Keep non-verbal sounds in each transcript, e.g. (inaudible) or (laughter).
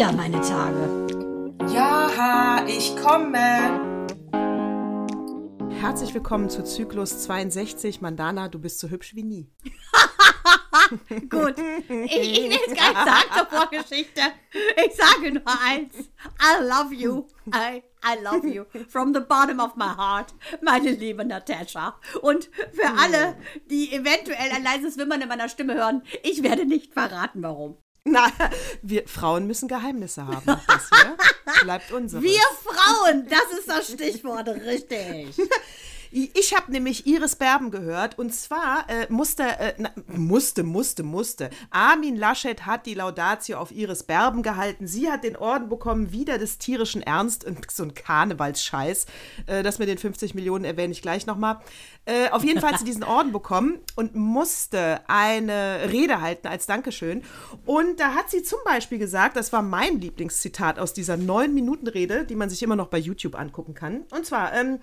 wieder meine Tage. Ja, ich komme. Herzlich willkommen zu Zyklus 62. Mandana, du bist so hübsch wie nie. (laughs) Gut. Ich, ich nehme jetzt keine Sagto-Vorgeschichte. Ich sage nur eins. I love you. I, I love you. From the bottom of my heart. Meine liebe Natascha. Und für alle, die eventuell ein leises Wimmern in meiner Stimme hören, ich werde nicht verraten, warum. (laughs) Na, wir Frauen müssen Geheimnisse haben. Das hier (laughs) bleibt unser. Wir Frauen, das ist das Stichwort, richtig. (laughs) Ich habe nämlich Iris Berben gehört und zwar äh, musste, äh, na, musste, musste, musste. Armin Laschet hat die Laudatio auf Iris Berben gehalten. Sie hat den Orden bekommen, wieder des tierischen Ernst und so ein Karnevalsscheiß. Äh, das mit den 50 Millionen erwähne ich gleich nochmal. Äh, auf jeden Fall hat sie diesen Orden bekommen und musste eine Rede halten als Dankeschön. Und da hat sie zum Beispiel gesagt, das war mein Lieblingszitat aus dieser neun Minuten Rede, die man sich immer noch bei YouTube angucken kann. Und zwar, ähm,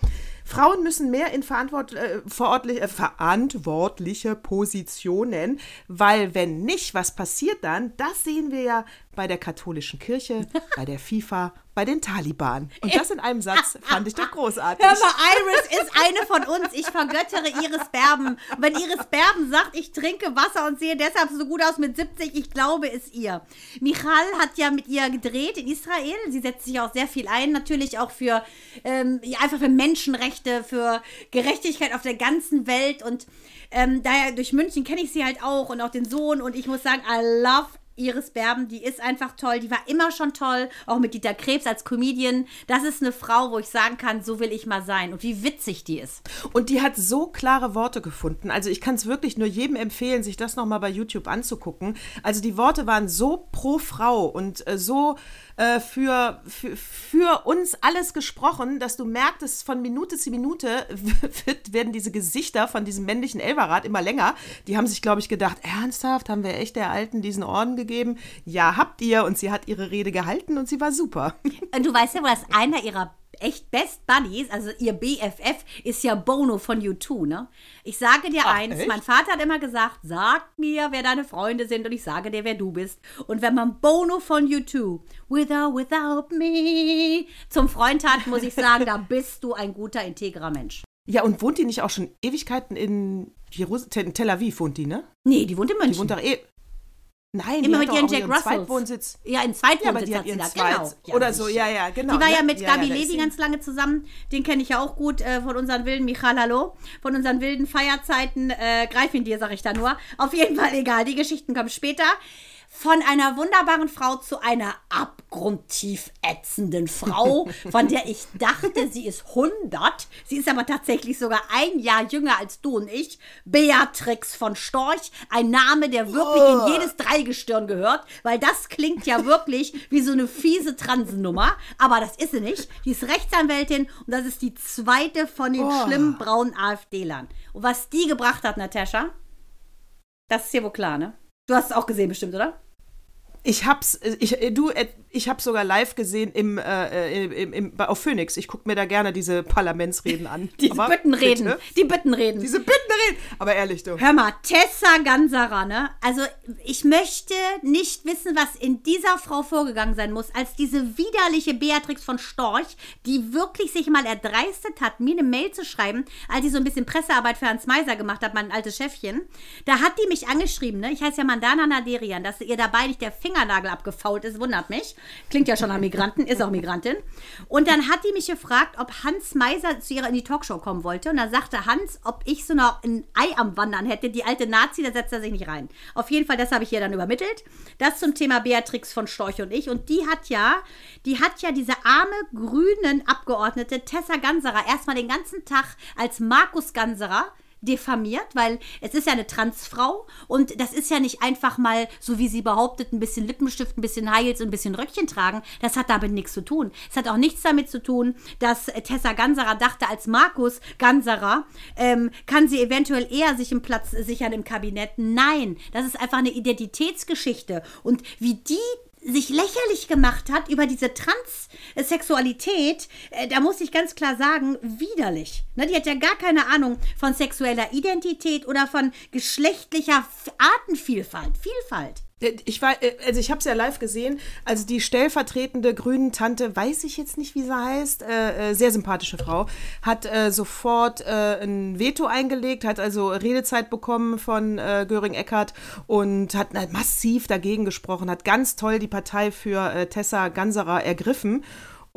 Frauen müssen mehr in verantwort äh, äh, verantwortliche Positionen, weil wenn nicht, was passiert dann? Das sehen wir ja bei der katholischen Kirche, bei der FIFA, bei den Taliban. Und das in einem Satz (laughs) fand ich doch großartig. Hör mal, Iris ist eine von uns. Ich vergöttere Iris Berben. Und wenn Iris Berben sagt, ich trinke Wasser und sehe deshalb so gut aus mit 70, ich glaube es ihr. Michal hat ja mit ihr gedreht in Israel. Sie setzt sich auch sehr viel ein, natürlich auch für ähm, einfach für Menschenrechte, für Gerechtigkeit auf der ganzen Welt. Und ähm, daher durch München kenne ich sie halt auch und auch den Sohn. Und ich muss sagen, I love Iris Berben, die ist einfach toll. Die war immer schon toll, auch mit Dieter Krebs als Comedian. Das ist eine Frau, wo ich sagen kann, so will ich mal sein. Und wie witzig die ist. Und die hat so klare Worte gefunden. Also ich kann es wirklich nur jedem empfehlen, sich das nochmal bei YouTube anzugucken. Also die Worte waren so pro Frau und äh, so äh, für, für, für uns alles gesprochen, dass du merktest, von Minute zu Minute (laughs) werden diese Gesichter von diesem männlichen Elverrat immer länger. Die haben sich, glaube ich, gedacht, ernsthaft, haben wir echt der Alten diesen Orden gegeben? Ja, habt ihr. Und sie hat ihre Rede gehalten und sie war super. (laughs) Und du weißt ja, was einer ihrer echt Best Buddies, also ihr BFF, ist ja Bono von U2, ne? Ich sage dir Ach, eins, echt? mein Vater hat immer gesagt, sag mir, wer deine Freunde sind und ich sage dir, wer du bist. Und wenn man Bono von U2, Without, Without Me, zum Freund hat, muss ich sagen, da (laughs) bist du ein guter, integrer Mensch. Ja, und wohnt die nicht auch schon Ewigkeiten in Jerusalem, Tel Aviv wohnt die, ne? Nee, die wohnt in München. Die wohnt doch eh Nein, immer mit ihren Jack Russells. Zweitwohnsitz. Ja, in Zweitwohnsitz ja, hat, sie da, genau. Ja, oder so, ja, ja, genau. Die war ja mit ja, Gabi ja, Levi ganz lange zusammen. Den kenne ich ja auch gut äh, von unseren wilden, Michal Hallo, von unseren wilden Feierzeiten. Äh, greif ihn dir, sag ich da nur. Auf jeden Fall egal, die Geschichten kommen später von einer wunderbaren Frau zu einer abgrundtief ätzenden Frau, (laughs) von der ich dachte, sie ist 100. Sie ist aber tatsächlich sogar ein Jahr jünger als du und ich. Beatrix von Storch, ein Name, der wirklich oh. in jedes Dreigestirn gehört, weil das klingt ja wirklich wie so eine fiese Transennummer. Aber das ist sie nicht. Die ist Rechtsanwältin und das ist die zweite von den oh. schlimmen braunen AfD-Lern. Und was die gebracht hat, Natascha, das ist dir wohl klar, ne? Du hast es auch gesehen bestimmt, oder? Ich hab's, ich, du, ich hab's sogar live gesehen im, äh, im, im, auf Phoenix. Ich gucke mir da gerne diese Parlamentsreden an. (laughs) Diese Aber Büttenreden. Bitte? Die Büttenreden. Diese Büttenreden. Aber ehrlich, du. Hör mal, Tessa Ganserer, ne? Also, ich möchte nicht wissen, was in dieser Frau vorgegangen sein muss, als diese widerliche Beatrix von Storch, die wirklich sich mal erdreistet hat, mir eine Mail zu schreiben, als ich so ein bisschen Pressearbeit für Hans Meiser gemacht habe, mein altes Chefchen. Da hat die mich angeschrieben, ne? Ich heiße ja Mandana Naderian, dass ihr dabei nicht der Finger Fingernagel abgefault ist, wundert mich. Klingt ja schon nach Migranten, ist auch Migrantin. Und dann hat die mich gefragt, ob Hans Meiser zu ihrer in die Talkshow kommen wollte. Und dann sagte Hans, ob ich so noch ein Ei am Wandern hätte. Die alte Nazi, da setzt er sich nicht rein. Auf jeden Fall, das habe ich ihr dann übermittelt. Das zum Thema Beatrix von Storch und ich. Und die hat ja, die hat ja diese arme grünen Abgeordnete Tessa Ganserer erstmal den ganzen Tag als Markus Ganserer diffamiert, weil es ist ja eine Transfrau und das ist ja nicht einfach mal, so wie sie behauptet, ein bisschen Lippenstift, ein bisschen Heils und ein bisschen Röckchen tragen. Das hat damit nichts zu tun. Es hat auch nichts damit zu tun, dass Tessa Ganserer dachte, als Markus Ganserer ähm, kann sie eventuell eher sich einen Platz sichern im Kabinett. Nein, das ist einfach eine Identitätsgeschichte. Und wie die sich lächerlich gemacht hat über diese Transsexualität, äh, da muss ich ganz klar sagen, widerlich. Ne, die hat ja gar keine Ahnung von sexueller Identität oder von geschlechtlicher Artenvielfalt. Vielfalt. Äh, ich war, äh, also ich habe es ja live gesehen. Also die stellvertretende grünen Tante, weiß ich jetzt nicht, wie sie heißt, äh, äh, sehr sympathische Frau, hat äh, sofort äh, ein Veto eingelegt, hat also Redezeit bekommen von Göring Eckert und hat massiv dagegen gesprochen, hat ganz toll die Partei für Tessa Ganserer ergriffen.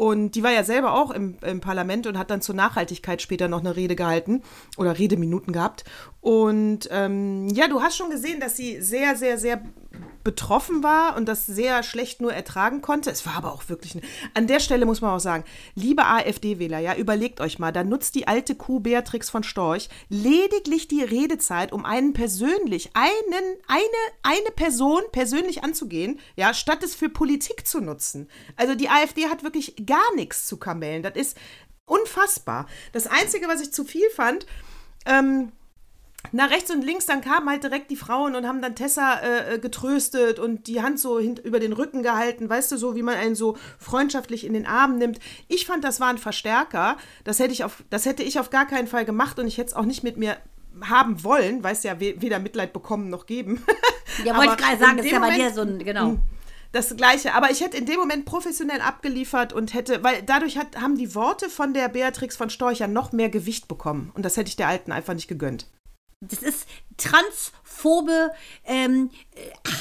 Und die war ja selber auch im, im, Parlament und hat dann zur Nachhaltigkeit später noch eine Rede gehalten oder Redeminuten gehabt. Und ähm, ja, du hast schon gesehen, dass sie sehr, sehr, sehr betroffen war und das sehr schlecht nur ertragen konnte. Es war aber auch wirklich. Eine, an der Stelle muss man auch sagen, liebe AfD-Wähler, ja, überlegt euch mal, da nutzt die alte Kuh Beatrix von Storch lediglich die Redezeit, um einen persönlich, einen, eine, eine Person persönlich anzugehen, ja, statt es für Politik zu nutzen. Also die AfD hat wirklich gar nichts zu kamellen. Das ist unfassbar. Das Einzige, was ich zu viel fand, ähm, nach rechts und links, dann kamen halt direkt die Frauen und haben dann Tessa äh, äh, getröstet und die Hand so über den Rücken gehalten, weißt du, so wie man einen so freundschaftlich in den Arm nimmt. Ich fand, das war ein Verstärker. Das hätte ich auf, das hätte ich auf gar keinen Fall gemacht und ich hätte es auch nicht mit mir haben wollen, weißt ja, weder Mitleid bekommen noch geben. (laughs) Ja, wollte ich gerade sagen, das ist ja bei dir so ein, genau hm, das Gleiche. Aber ich hätte in dem Moment professionell abgeliefert und hätte, weil dadurch hat, haben die Worte von der Beatrix von Storch ja noch mehr Gewicht bekommen. Und das hätte ich der Alten einfach nicht gegönnt. Das ist transphobe ähm,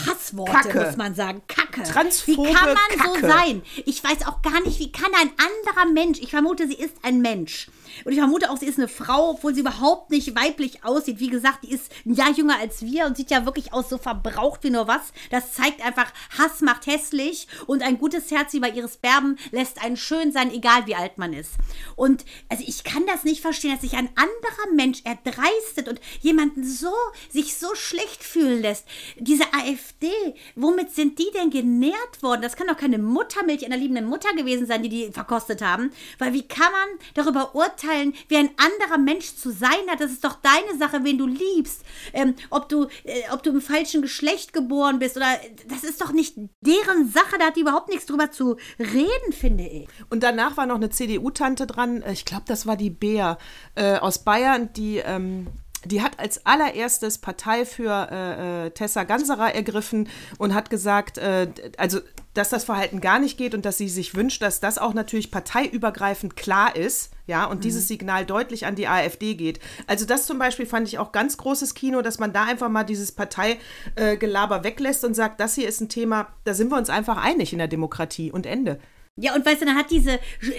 Hassworte, Kacke. muss man sagen. Kacke. Transphobe Wie kann man Kacke. so sein? Ich weiß auch gar nicht, wie kann ein anderer Mensch, ich vermute, sie ist ein Mensch, und ich vermute auch, sie ist eine Frau, obwohl sie überhaupt nicht weiblich aussieht. Wie gesagt, die ist ein Jahr jünger als wir und sieht ja wirklich aus so verbraucht wie nur was. Das zeigt einfach, Hass macht hässlich und ein gutes Herz wie bei Iris Berben lässt einen schön sein, egal wie alt man ist. Und also ich kann das nicht verstehen, dass sich ein anderer Mensch erdreistet und jemanden so, sich so schlecht fühlen lässt. Diese AfD, womit sind die denn genährt worden? Das kann doch keine Muttermilch einer liebenden Mutter gewesen sein, die die verkostet haben. Weil wie kann man darüber urteilen, beurteilen, wie ein anderer Mensch zu sein hat. Das ist doch deine Sache, wen du liebst. Ähm, ob, du, äh, ob du im falschen Geschlecht geboren bist oder das ist doch nicht deren Sache. Da hat die überhaupt nichts drüber zu reden, finde ich. Und danach war noch eine CDU-Tante dran. Ich glaube, das war die Bea äh, aus Bayern, die. Ähm die hat als allererstes Partei für äh, äh, Tessa Ganserer ergriffen und hat gesagt, äh, also dass das Verhalten gar nicht geht und dass sie sich wünscht, dass das auch natürlich parteiübergreifend klar ist, ja, und mhm. dieses Signal deutlich an die AfD geht. Also das zum Beispiel fand ich auch ganz großes Kino, dass man da einfach mal dieses Parteigelaber weglässt und sagt, das hier ist ein Thema, da sind wir uns einfach einig in der Demokratie und Ende. Ja, und weißt du, dann hat diese,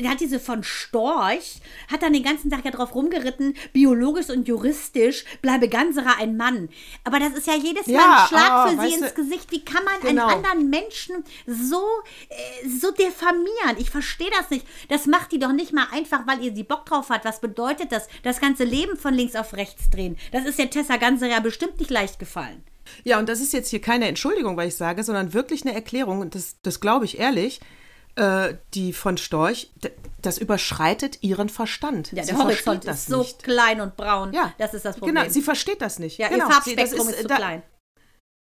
hat diese von Storch, hat dann den ganzen Tag ja drauf rumgeritten, biologisch und juristisch bleibe Ganserer ein Mann. Aber das ist ja jedes Mal ja, ein Schlag oh, für sie ins du, Gesicht. Wie kann man genau. einen anderen Menschen so, äh, so diffamieren? Ich verstehe das nicht. Das macht die doch nicht mal einfach, weil ihr sie Bock drauf hat. Was bedeutet das? Das ganze Leben von links auf rechts drehen. Das ist der Tessa Ganserer bestimmt nicht leicht gefallen. Ja, und das ist jetzt hier keine Entschuldigung, weil ich sage, sondern wirklich eine Erklärung. Und das, das glaube ich ehrlich äh, die von Storch, das überschreitet ihren Verstand. Ja, der sie Horizont ist so nicht. klein und braun. Ja, das ist das Problem. Genau, sie versteht das nicht. Ja, genau. ihr Farbspektrum ist, ist, zu da, klein.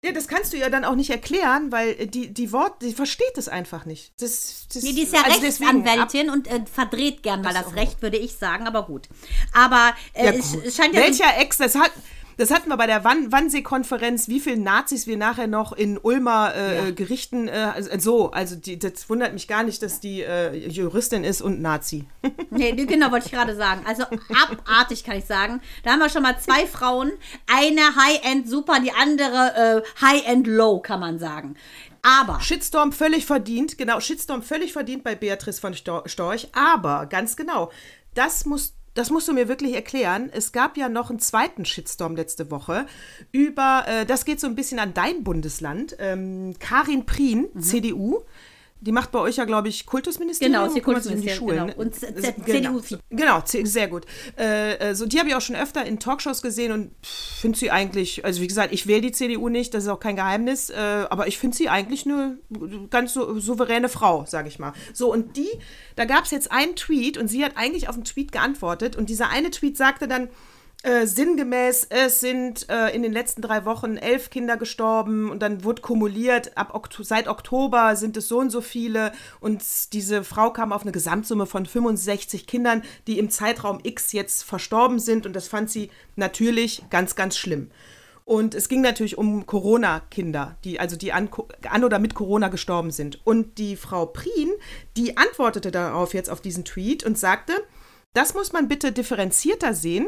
Ja, das kannst du ihr dann auch nicht erklären, weil die, die Wort, die versteht es einfach nicht. Das, das, nee, die ist ja also Rechtsanwältin und äh, verdreht gern mal das, das Recht, würde ich sagen, aber gut. Aber äh, ja, es, es, scheint ja. Welcher Ex, das hat, das hatten wir bei der Wann Wannsee-Konferenz, wie viele Nazis wir nachher noch in Ulmer äh, ja. Gerichten, äh, so, also die, das wundert mich gar nicht, dass die äh, Juristin ist und Nazi. (laughs) nee, genau, wollte ich gerade sagen. Also abartig kann ich sagen. Da haben wir schon mal zwei Frauen, eine High-End super, die andere äh, High-End low, kann man sagen. Aber. Shitstorm völlig verdient, genau, Shitstorm völlig verdient bei Beatrice von Storch, aber ganz genau, das muss das musst du mir wirklich erklären. Es gab ja noch einen zweiten Shitstorm letzte Woche über, äh, das geht so ein bisschen an dein Bundesland, ähm, Karin Prien, mhm. CDU, die macht bei euch ja, glaube ich, Kultusministerium. Genau, sie Kultusministerium. Genau. Ne? Und CDU. Genau, sehr gut. Äh, äh, so, die habe ich auch schon öfter in Talkshows gesehen und finde sie eigentlich, also wie gesagt, ich wähle die CDU nicht, das ist auch kein Geheimnis, äh, aber ich finde sie eigentlich eine ganz so, souveräne Frau, sage ich mal. So, und die, da gab es jetzt einen Tweet und sie hat eigentlich auf den Tweet geantwortet und dieser eine Tweet sagte dann, äh, sinngemäß, es sind äh, in den letzten drei Wochen elf Kinder gestorben und dann wurde kumuliert, ab Okto seit Oktober sind es so und so viele und diese Frau kam auf eine Gesamtsumme von 65 Kindern, die im Zeitraum X jetzt verstorben sind und das fand sie natürlich ganz, ganz schlimm. Und es ging natürlich um Corona-Kinder, die, also die an, an oder mit Corona gestorben sind. Und die Frau Prien, die antwortete darauf jetzt auf diesen Tweet und sagte, das muss man bitte differenzierter sehen.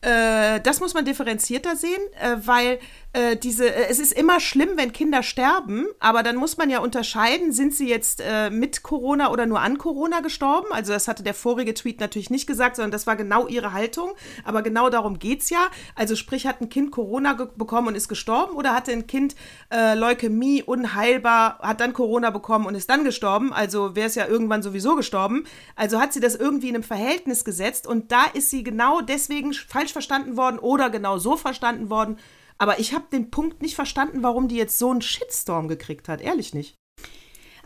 Äh, das muss man differenzierter sehen, äh, weil äh, diese, äh, es ist immer schlimm, wenn Kinder sterben, aber dann muss man ja unterscheiden, sind sie jetzt äh, mit Corona oder nur an Corona gestorben? Also das hatte der vorige Tweet natürlich nicht gesagt, sondern das war genau ihre Haltung. Aber genau darum geht es ja. Also sprich, hat ein Kind Corona bekommen und ist gestorben oder hatte ein Kind Leukämie unheilbar, hat dann Corona bekommen und ist dann gestorben? Also wäre es ja irgendwann sowieso gestorben. Also hat sie das irgendwie in einem Verhältnis gesetzt und da ist sie genau deswegen falsch verstanden worden oder genau so verstanden worden aber ich habe den Punkt nicht verstanden, warum die jetzt so einen Shitstorm gekriegt hat. Ehrlich nicht.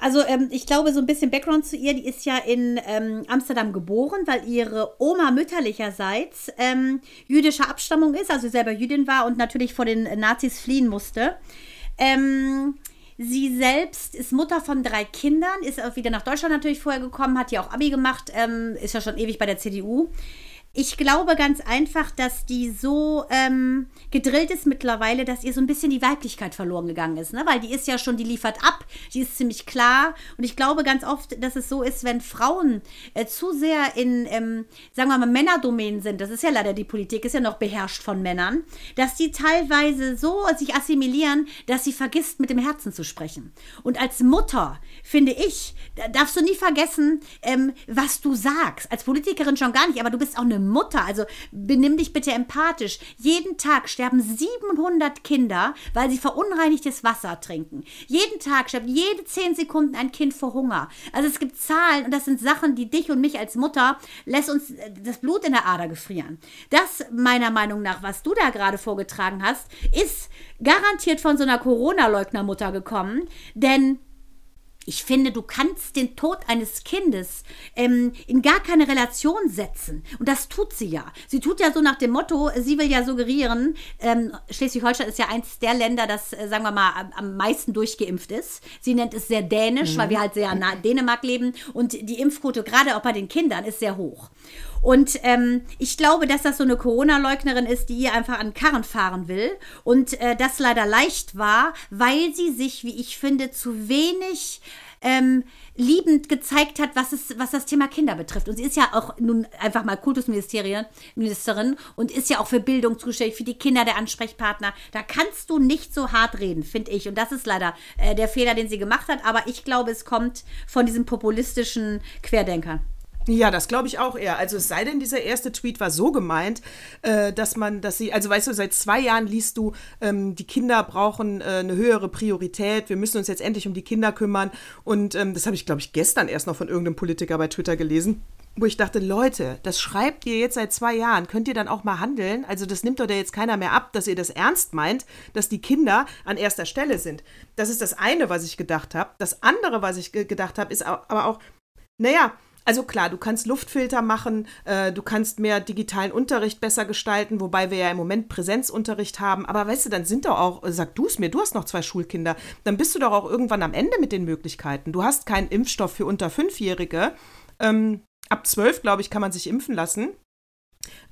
Also ähm, ich glaube, so ein bisschen Background zu ihr, die ist ja in ähm, Amsterdam geboren, weil ihre Oma mütterlicherseits ähm, jüdischer Abstammung ist, also selber Jüdin war und natürlich vor den Nazis fliehen musste. Ähm, sie selbst ist Mutter von drei Kindern, ist auch wieder nach Deutschland natürlich vorher gekommen, hat ja auch Abi gemacht, ähm, ist ja schon ewig bei der CDU. Ich glaube ganz einfach, dass die so ähm, gedrillt ist mittlerweile, dass ihr so ein bisschen die Weiblichkeit verloren gegangen ist, ne? Weil die ist ja schon, die liefert ab, die ist ziemlich klar. Und ich glaube ganz oft, dass es so ist, wenn Frauen äh, zu sehr in, ähm, sagen wir mal, Männerdomänen sind, das ist ja leider die Politik, ist ja noch beherrscht von Männern, dass die teilweise so sich assimilieren, dass sie vergisst, mit dem Herzen zu sprechen. Und als Mutter, finde ich, darfst du nie vergessen, ähm, was du sagst. Als Politikerin schon gar nicht, aber du bist auch eine Mutter, also benimm dich bitte empathisch. Jeden Tag sterben 700 Kinder, weil sie verunreinigtes Wasser trinken. Jeden Tag stirbt jede 10 Sekunden ein Kind vor Hunger. Also es gibt Zahlen und das sind Sachen, die dich und mich als Mutter lässt uns äh, das Blut in der Ader gefrieren. Das meiner Meinung nach, was du da gerade vorgetragen hast, ist garantiert von so einer Corona-Leugner-Mutter gekommen, denn ich finde, du kannst den Tod eines Kindes ähm, in gar keine Relation setzen. Und das tut sie ja. Sie tut ja so nach dem Motto, sie will ja suggerieren, ähm, Schleswig-Holstein ist ja eins der Länder, das, äh, sagen wir mal, am, am, meisten durchgeimpft ist. Sie nennt es sehr dänisch, mhm. weil wir halt sehr nah in Dänemark leben. Und die Impfquote, gerade auch bei den Kindern, ist sehr hoch. Und ähm, ich glaube, dass das so eine Corona-Leugnerin ist, die ihr einfach an Karren fahren will. Und äh, das leider leicht war, weil sie sich, wie ich finde, zu wenig ähm, liebend gezeigt hat, was, es, was das Thema Kinder betrifft. Und sie ist ja auch nun einfach mal Kultusministerin und ist ja auch für Bildung zuständig, für die Kinder der Ansprechpartner. Da kannst du nicht so hart reden, finde ich. Und das ist leider äh, der Fehler, den sie gemacht hat. Aber ich glaube, es kommt von diesem populistischen Querdenker. Ja, das glaube ich auch eher. Also es sei denn, dieser erste Tweet war so gemeint, äh, dass man, dass sie, also weißt du, seit zwei Jahren liest du, ähm, die Kinder brauchen äh, eine höhere Priorität, wir müssen uns jetzt endlich um die Kinder kümmern. Und ähm, das habe ich, glaube ich, gestern erst noch von irgendeinem Politiker bei Twitter gelesen wo ich dachte, Leute, das schreibt ihr jetzt seit zwei Jahren, könnt ihr dann auch mal handeln? Also das nimmt doch da jetzt keiner mehr ab, dass ihr das ernst meint, dass die Kinder an erster Stelle sind. Das ist das eine, was ich gedacht habe. Das andere, was ich gedacht habe, ist aber auch, naja, also klar, du kannst Luftfilter machen, äh, du kannst mehr digitalen Unterricht besser gestalten, wobei wir ja im Moment Präsenzunterricht haben. Aber weißt du, dann sind doch auch, sag du es mir, du hast noch zwei Schulkinder, dann bist du doch auch irgendwann am Ende mit den Möglichkeiten. Du hast keinen Impfstoff für unter Fünfjährige. Ähm, ab zwölf, glaube ich, kann man sich impfen lassen.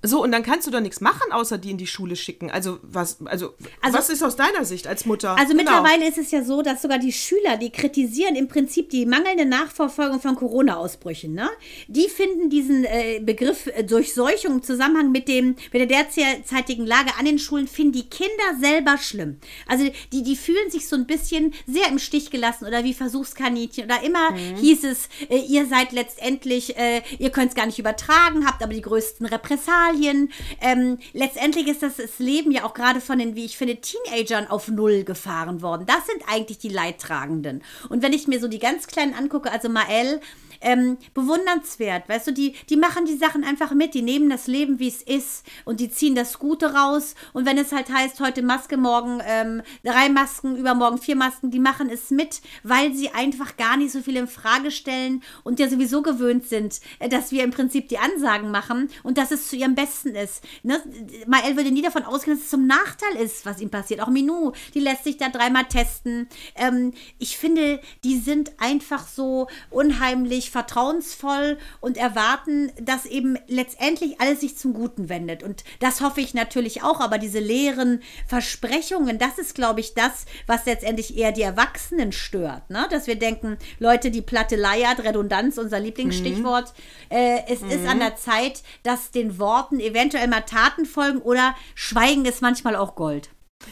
So, und dann kannst du doch nichts machen, außer die in die Schule schicken. Also, was, also, also was ist aus deiner Sicht als Mutter? Also, genau. mittlerweile ist es ja so, dass sogar die Schüler, die kritisieren im Prinzip die mangelnde Nachverfolgung von Corona-Ausbrüchen, ne? Die finden diesen äh, Begriff äh, Durchseuchung im Zusammenhang mit, dem, mit der derzeitigen Lage an den Schulen, finden die Kinder selber schlimm. Also, die, die fühlen sich so ein bisschen sehr im Stich gelassen oder wie Versuchskaninchen oder immer mhm. hieß es, äh, ihr seid letztendlich, äh, ihr könnt es gar nicht übertragen, habt aber die größten Repressalien Italien. Ähm, letztendlich ist das, das Leben ja auch gerade von den, wie ich finde, Teenagern auf Null gefahren worden. Das sind eigentlich die Leidtragenden. Und wenn ich mir so die ganz Kleinen angucke, also Mael, ähm, bewundernswert. Weißt du, die, die machen die Sachen einfach mit, die nehmen das Leben, wie es ist und die ziehen das Gute raus. Und wenn es halt heißt, heute Maske, morgen ähm, drei Masken, übermorgen vier Masken, die machen es mit, weil sie einfach gar nicht so viel in Frage stellen und ja sowieso gewöhnt sind, äh, dass wir im Prinzip die Ansagen machen und dass es zu ihrem Besten ist. Ne? Mael würde nie davon ausgehen, dass es zum Nachteil ist, was ihm passiert. Auch Minou, die lässt sich da dreimal testen. Ähm, ich finde, die sind einfach so unheimlich vertrauensvoll und erwarten, dass eben letztendlich alles sich zum Guten wendet. Und das hoffe ich natürlich auch, aber diese leeren Versprechungen, das ist, glaube ich, das, was letztendlich eher die Erwachsenen stört. Ne? Dass wir denken, Leute, die Platte leiert, Redundanz, unser Lieblingsstichwort. Mhm. Äh, es mhm. ist an der Zeit, dass den Worten eventuell mal Taten folgen oder Schweigen ist manchmal auch Gold.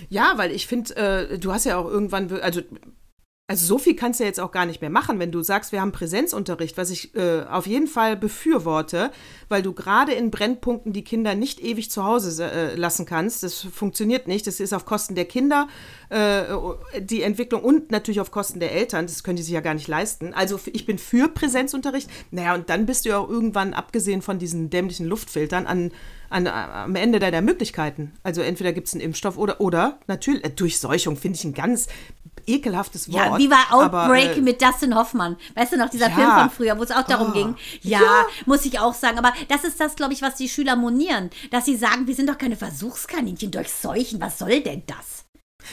Ja, weil ich finde, äh, du hast ja auch irgendwann, also also so viel kannst du jetzt auch gar nicht mehr machen, wenn du sagst, wir haben Präsenzunterricht, was ich äh, auf jeden Fall befürworte, weil du gerade in Brennpunkten die Kinder nicht ewig zu Hause äh, lassen kannst. Das funktioniert nicht. Das ist auf Kosten der Kinder äh, die Entwicklung und natürlich auf Kosten der Eltern. Das können die sich ja gar nicht leisten. Also ich bin für Präsenzunterricht. Naja, und dann bist du ja auch irgendwann, abgesehen von diesen dämlichen Luftfiltern, an an, am Ende deiner Möglichkeiten. Also entweder gibt es einen Impfstoff oder, oder natürlich, äh, Durchseuchung finde ich ein ganz ekelhaftes Wort. Ja, wie war Outbreak aber, äh, mit Dustin Hoffmann? Weißt du noch, dieser ja. Film von früher, wo es auch darum oh. ging? Ja, ja, muss ich auch sagen. Aber das ist das, glaube ich, was die Schüler monieren. Dass sie sagen, wir sind doch keine Versuchskaninchen durchseuchen. Was soll denn das?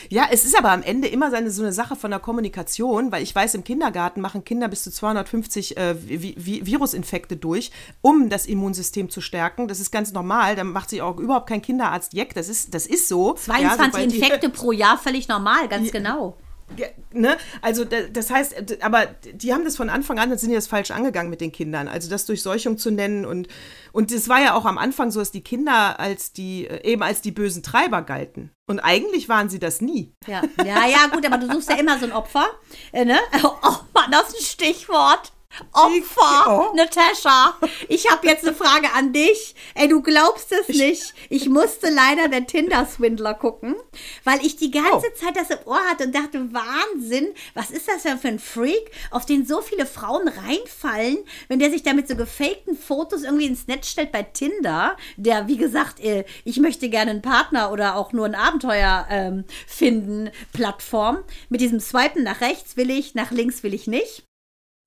Ja, es ist aber am Ende immer seine, so eine Sache von der Kommunikation, weil ich weiß, im Kindergarten machen Kinder bis zu 250 äh, Vi Vi Virusinfekte durch, um das Immunsystem zu stärken. Das ist ganz normal. Da macht sich auch überhaupt kein Kinderarzt Jeck. Das ist, das ist so. 22 ja, Infekte pro Jahr, völlig normal, ganz ja, genau. Ja, ne? Also das heißt, aber die haben das von Anfang an, sind die das falsch angegangen mit den Kindern. Also das Durchseuchung zu nennen und und es war ja auch am Anfang so, dass die Kinder als die äh, eben als die bösen Treiber galten. Und eigentlich waren sie das nie. Ja, ja, ja, gut, aber du suchst ja immer so ein Opfer. Äh, ne? (laughs) Oh Mann, das ist ein Stichwort. Opfer, oh. Natascha, ich habe jetzt eine Frage an dich. Ey, du glaubst es nicht. Ich musste leider den Tinder-Swindler gucken, weil ich die ganze oh. Zeit das im Ohr hatte und dachte, Wahnsinn, was ist das denn für ein Freak, auf den so viele Frauen reinfallen, wenn der sich da mit so gefakten Fotos irgendwie ins Netz stellt bei Tinder, der, wie gesagt, äh, ich möchte gerne einen Partner oder auch nur ein Abenteuer ähm, finden, Plattform. Mit diesem Swipen nach rechts will ich, nach links will ich nicht.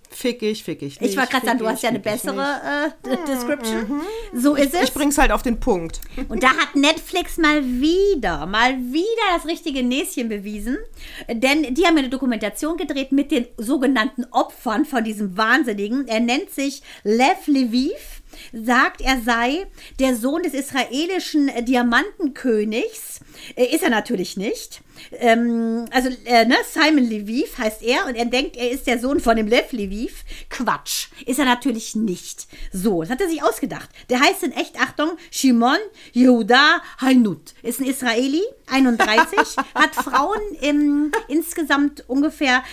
Fick ich, fick ich. Nicht, ich wollte gerade sagen, du hast ja eine bessere äh, Description. Mhm. So ist es. Ich bring's halt auf den Punkt. (laughs) Und da hat Netflix mal wieder, mal wieder das richtige Näschen bewiesen. Denn die haben eine Dokumentation gedreht mit den sogenannten Opfern von diesem Wahnsinnigen. Er nennt sich Lev Lviv sagt, er sei der Sohn des israelischen Diamantenkönigs. Äh, ist er natürlich nicht. Ähm, also, äh, ne, Simon Lviv heißt er und er denkt, er ist der Sohn von dem Lev Lviv. Quatsch. Ist er natürlich nicht. So, das hat er sich ausgedacht. Der heißt in echt, Achtung, Shimon Yehuda Hainut. Ist ein Israeli, 31, (laughs) hat Frauen im, insgesamt ungefähr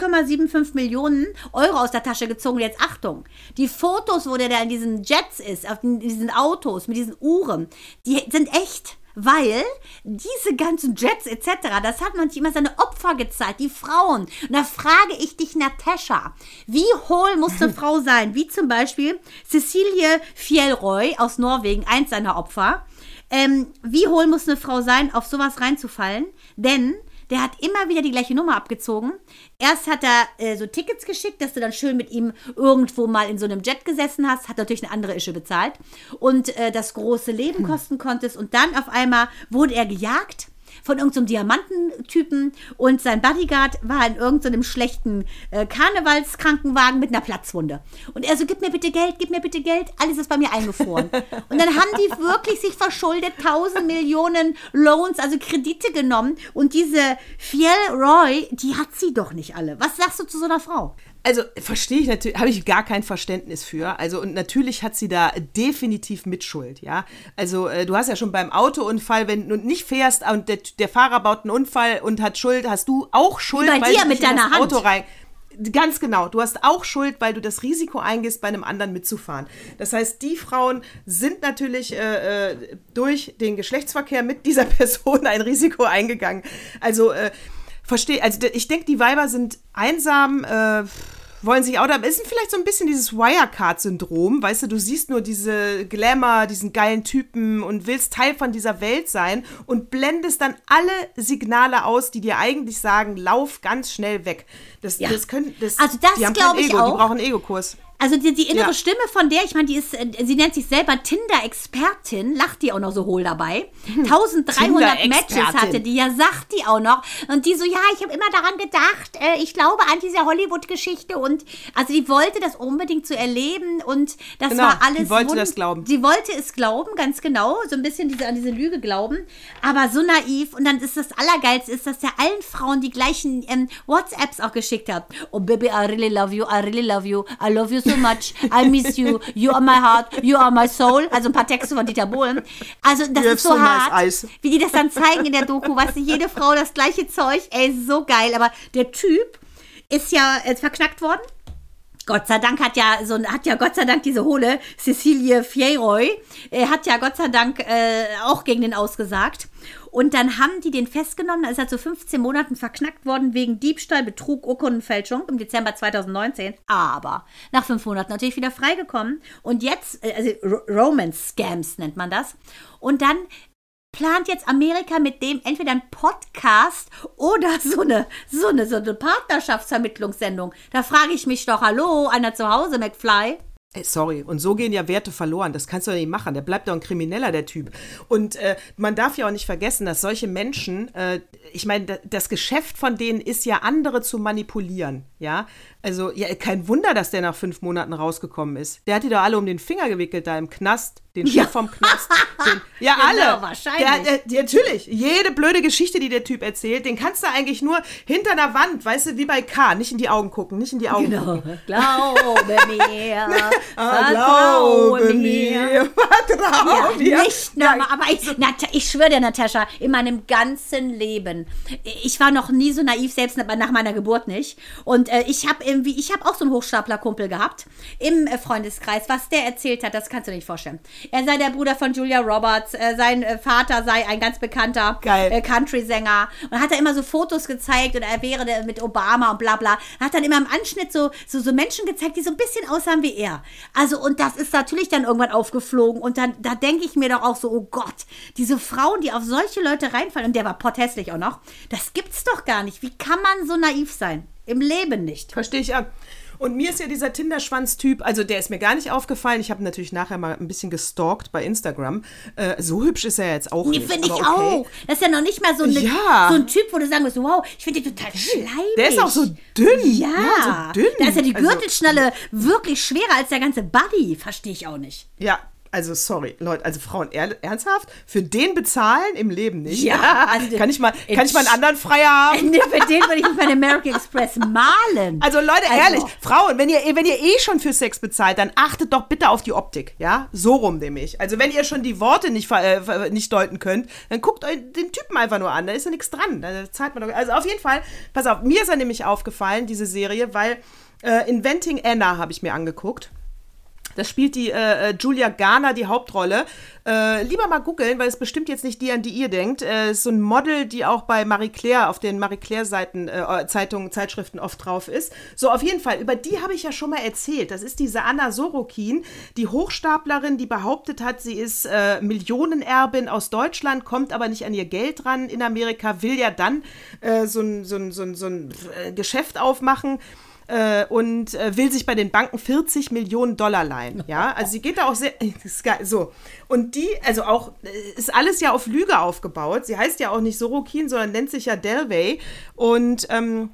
8,75 Millionen Euro aus der Tasche gezogen. Jetzt Achtung, die Fotos, wo der da in diesen Jets ist, auf diesen Autos mit diesen Uhren, die sind echt. Weil diese ganzen Jets etc., das hat man sich immer seine Opfer gezeigt, die Frauen. Und da frage ich dich, Natascha, wie hohl muss eine (laughs) Frau sein? Wie zum Beispiel Cecilie Fjellroy aus Norwegen, eins seiner Opfer. Ähm, wie hohl muss eine Frau sein, auf sowas reinzufallen? Denn der hat immer wieder die gleiche Nummer abgezogen. Erst hat er äh, so Tickets geschickt, dass du dann schön mit ihm irgendwo mal in so einem Jet gesessen hast, hat natürlich eine andere Ische bezahlt und äh, das große Leben kosten konntest. Und dann auf einmal wurde er gejagt von irgendeinem so Diamantentypen und sein Bodyguard war in irgendeinem so schlechten äh, Karnevalskrankenwagen mit einer Platzwunde. Und er so, gib mir bitte Geld, gib mir bitte Geld, alles ist bei mir eingefroren. (laughs) und dann haben die wirklich sich verschuldet, 1000 Millionen Loans, also Kredite genommen und diese Fiel Roy, die hat sie doch nicht alle. Was sagst du zu so einer Frau? Also verstehe ich natürlich, habe ich gar kein Verständnis für. Also und natürlich hat sie da definitiv Mitschuld, ja. Also äh, du hast ja schon beim Autounfall, wenn du nicht fährst und der, der, Fahrer baut einen Unfall und hat Schuld, hast du auch Schuld, bei weil dir mit deiner Hand. Auto rein. Ganz genau. Du hast auch Schuld, weil du das Risiko eingehst, bei einem anderen mitzufahren. Das heißt, die Frauen sind natürlich äh, äh durch den Geschlechtsverkehr mit dieser (laughs) Person ein Risiko eingegangen. Also äh, verstehe, also ich denke, die Weiber sind einsam, äh, wollen sich auch da, ist vielleicht so ein bisschen dieses Wirecard-Syndrom, weißt du, du siehst nur diese Glamour, diesen geilen Typen und willst Teil von dieser Welt sein und blendest dann alle Signale aus, die dir eigentlich sagen, lauf ganz schnell weg. Das, ja. das können, das, also das glaube ich Ego, auch. Die brauchen einen Ego-Kurs. Also die, die innere Ja. Stimme von der, ich meine, die ist, äh, sie nennt sich selber Tinder-Expertin, lacht die auch noch so hohl dabei. 1300 Matches Tinder-Expertin. hatte die, ja, sagt die auch noch. Und die so, ja, ich habe immer daran gedacht, äh, ich glaube an diese Hollywood-Geschichte und also die wollte das unbedingt zu erleben und das Genau, war die alles. wollte wund- das glauben. Sie wollte es glauben, ganz genau, so ein bisschen diese, an diese Lüge glauben, aber so naiv. Und dann ist das Allergeilste, ist, dass er allen Frauen die gleichen ähm, WhatsApps auch geschickt hat. Oh Baby, I really love you, I really love you, I love you so much, I miss you, you are my heart, you are my soul. Also ein paar Texte von Dieter Bohlen. Also das ist so, so nice hart, eyes. wie die das dann zeigen in der Doku. Weißt du, jede Frau das gleiche Zeug. Ey, so geil. Aber der Typ ist ja äh, verknackt worden. Gott sei Dank hat ja so hat ja Gott sei Dank diese hohle Cecilie Fieroy äh, hat ja Gott sei Dank äh, auch gegen den ausgesagt. Und dann haben die den festgenommen, da ist er zu 15 Monaten verknackt worden wegen Diebstahl, Betrug, Urkundenfälschung im Dezember 2019. Aber nach fünf Monaten natürlich wieder freigekommen. Und jetzt, äh, also Ro- Romance-Scams nennt man das. Und dann plant jetzt Amerika mit dem entweder ein Podcast oder so eine, so eine, so eine Partnerschaftsvermittlungssendung. Da frage ich mich doch, hallo, einer zu Hause, McFly? Sorry, und so gehen ja Werte verloren. Das kannst du doch nicht machen. Der bleibt doch ein Krimineller, der Typ. Und äh, man darf ja auch nicht vergessen, dass solche Menschen, äh, ich meine, da- das Geschäft von denen ist ja, andere zu manipulieren. Ja, also ja, kein Wunder, dass der nach fünf Monaten rausgekommen ist. Der hat die doch alle um den Finger gewickelt da im Knast. Den Chef Ja. vom Knast. Den, ja, (laughs) Genau, alle. wahrscheinlich. Der, der, natürlich. Jede blöde Geschichte, die der Typ erzählt, den kannst du eigentlich nur hinter der Wand, weißt du, wie bei K. Nicht in die Augen gucken, nicht in die Augen gucken. (laughs) Glaube mir. (laughs) Ah, Vertraue mir. Vertraue Ja, mir. nicht normal. Aber ich, ich schwöre dir, Natascha, in meinem ganzen Leben, ich war noch nie so naiv, selbst nach meiner Geburt nicht. Und äh, ich habe irgendwie, ich habe auch so einen Hochstapler-Kumpel gehabt im äh, Freundeskreis. Was der erzählt hat, das kannst du dir nicht vorstellen. Er sei der Bruder von Julia Roberts, äh, sein äh, Vater sei ein ganz bekannter äh, Country-Sänger. Und hat da immer so Fotos gezeigt und er wäre der mit Obama und bla bla. Hat dann immer im Anschnitt so, so, so Menschen gezeigt, die so ein bisschen aussahen wie er. Also, und das ist natürlich dann irgendwann aufgeflogen. Und dann, da denke ich mir doch auch so, oh Gott, diese Frauen, die auf solche Leute reinfallen, und der war potthässlich auch noch, das gibt's doch gar nicht. Wie kann man so naiv sein? Im Leben nicht. Verstehe ich an. Und mir ist ja dieser Tinderschwanz-Typ, also der ist mir gar nicht aufgefallen. Ich habe natürlich nachher mal ein bisschen gestalkt bei Instagram. Äh, so hübsch ist er jetzt auch Nee, nicht. finde ich okay. auch. Das ist ja noch nicht mal so, eine, Ja. so ein Typ, wo du sagen musst, wow, ich finde den total schleimig. Der ist auch so dünn. Ja, Ja, so dünn. da ist ja die Also- Gürtelschnalle wirklich schwerer als der ganze Buddy. Verstehe ich auch nicht. Ja, also sorry, Leute, also Frauen er ernsthaft für den bezahlen im Leben nicht. Ja, (laughs) also kann ich mal, kann ich mal einen anderen Freier haben? (laughs) Nee, Für den würde ich mich bei dem American Express malen. Also Leute, Also- ehrlich, Frauen, wenn ihr, wenn ihr eh schon für Sex bezahlt, dann achtet doch bitte auf die Optik, ja? So rum nämlich. Also wenn ihr schon die Worte nicht, äh, nicht deuten könnt, dann guckt euch den Typen einfach nur an, da ist ja nichts dran, da zahlt man doch. Also auf jeden Fall, pass auf, mir ist er nämlich aufgefallen, diese Serie, weil äh, Inventing Anna habe ich mir angeguckt. Da spielt die äh, äh, Julia Garner die Hauptrolle. Äh, lieber mal googeln, weil es bestimmt jetzt nicht die, an die ihr denkt. Äh, ist so ein Model, die auch bei Marie Claire auf den Marie Claire-Seiten, äh, Zeitungen, Zeitschriften oft drauf ist. So, auf jeden Fall, über die habe ich ja schon mal erzählt. Das ist diese Anna Sorokin, die Hochstaplerin, die behauptet hat, sie ist äh, Millionenerbin aus Deutschland, kommt aber nicht an ihr Geld ran in Amerika, will ja dann äh, so ein, so ein, so ein, so ein äh, Geschäft aufmachen äh, und äh, will sich bei den Banken 40 Millionen Dollar leihen. Ja, also sie geht da auch sehr. (laughs) So. Und die, also auch, äh, ist alles ja auf Lüge aufgebaut. Sie heißt ja auch nicht Sorokin, sondern nennt sich ja Delvey. Und, ähm,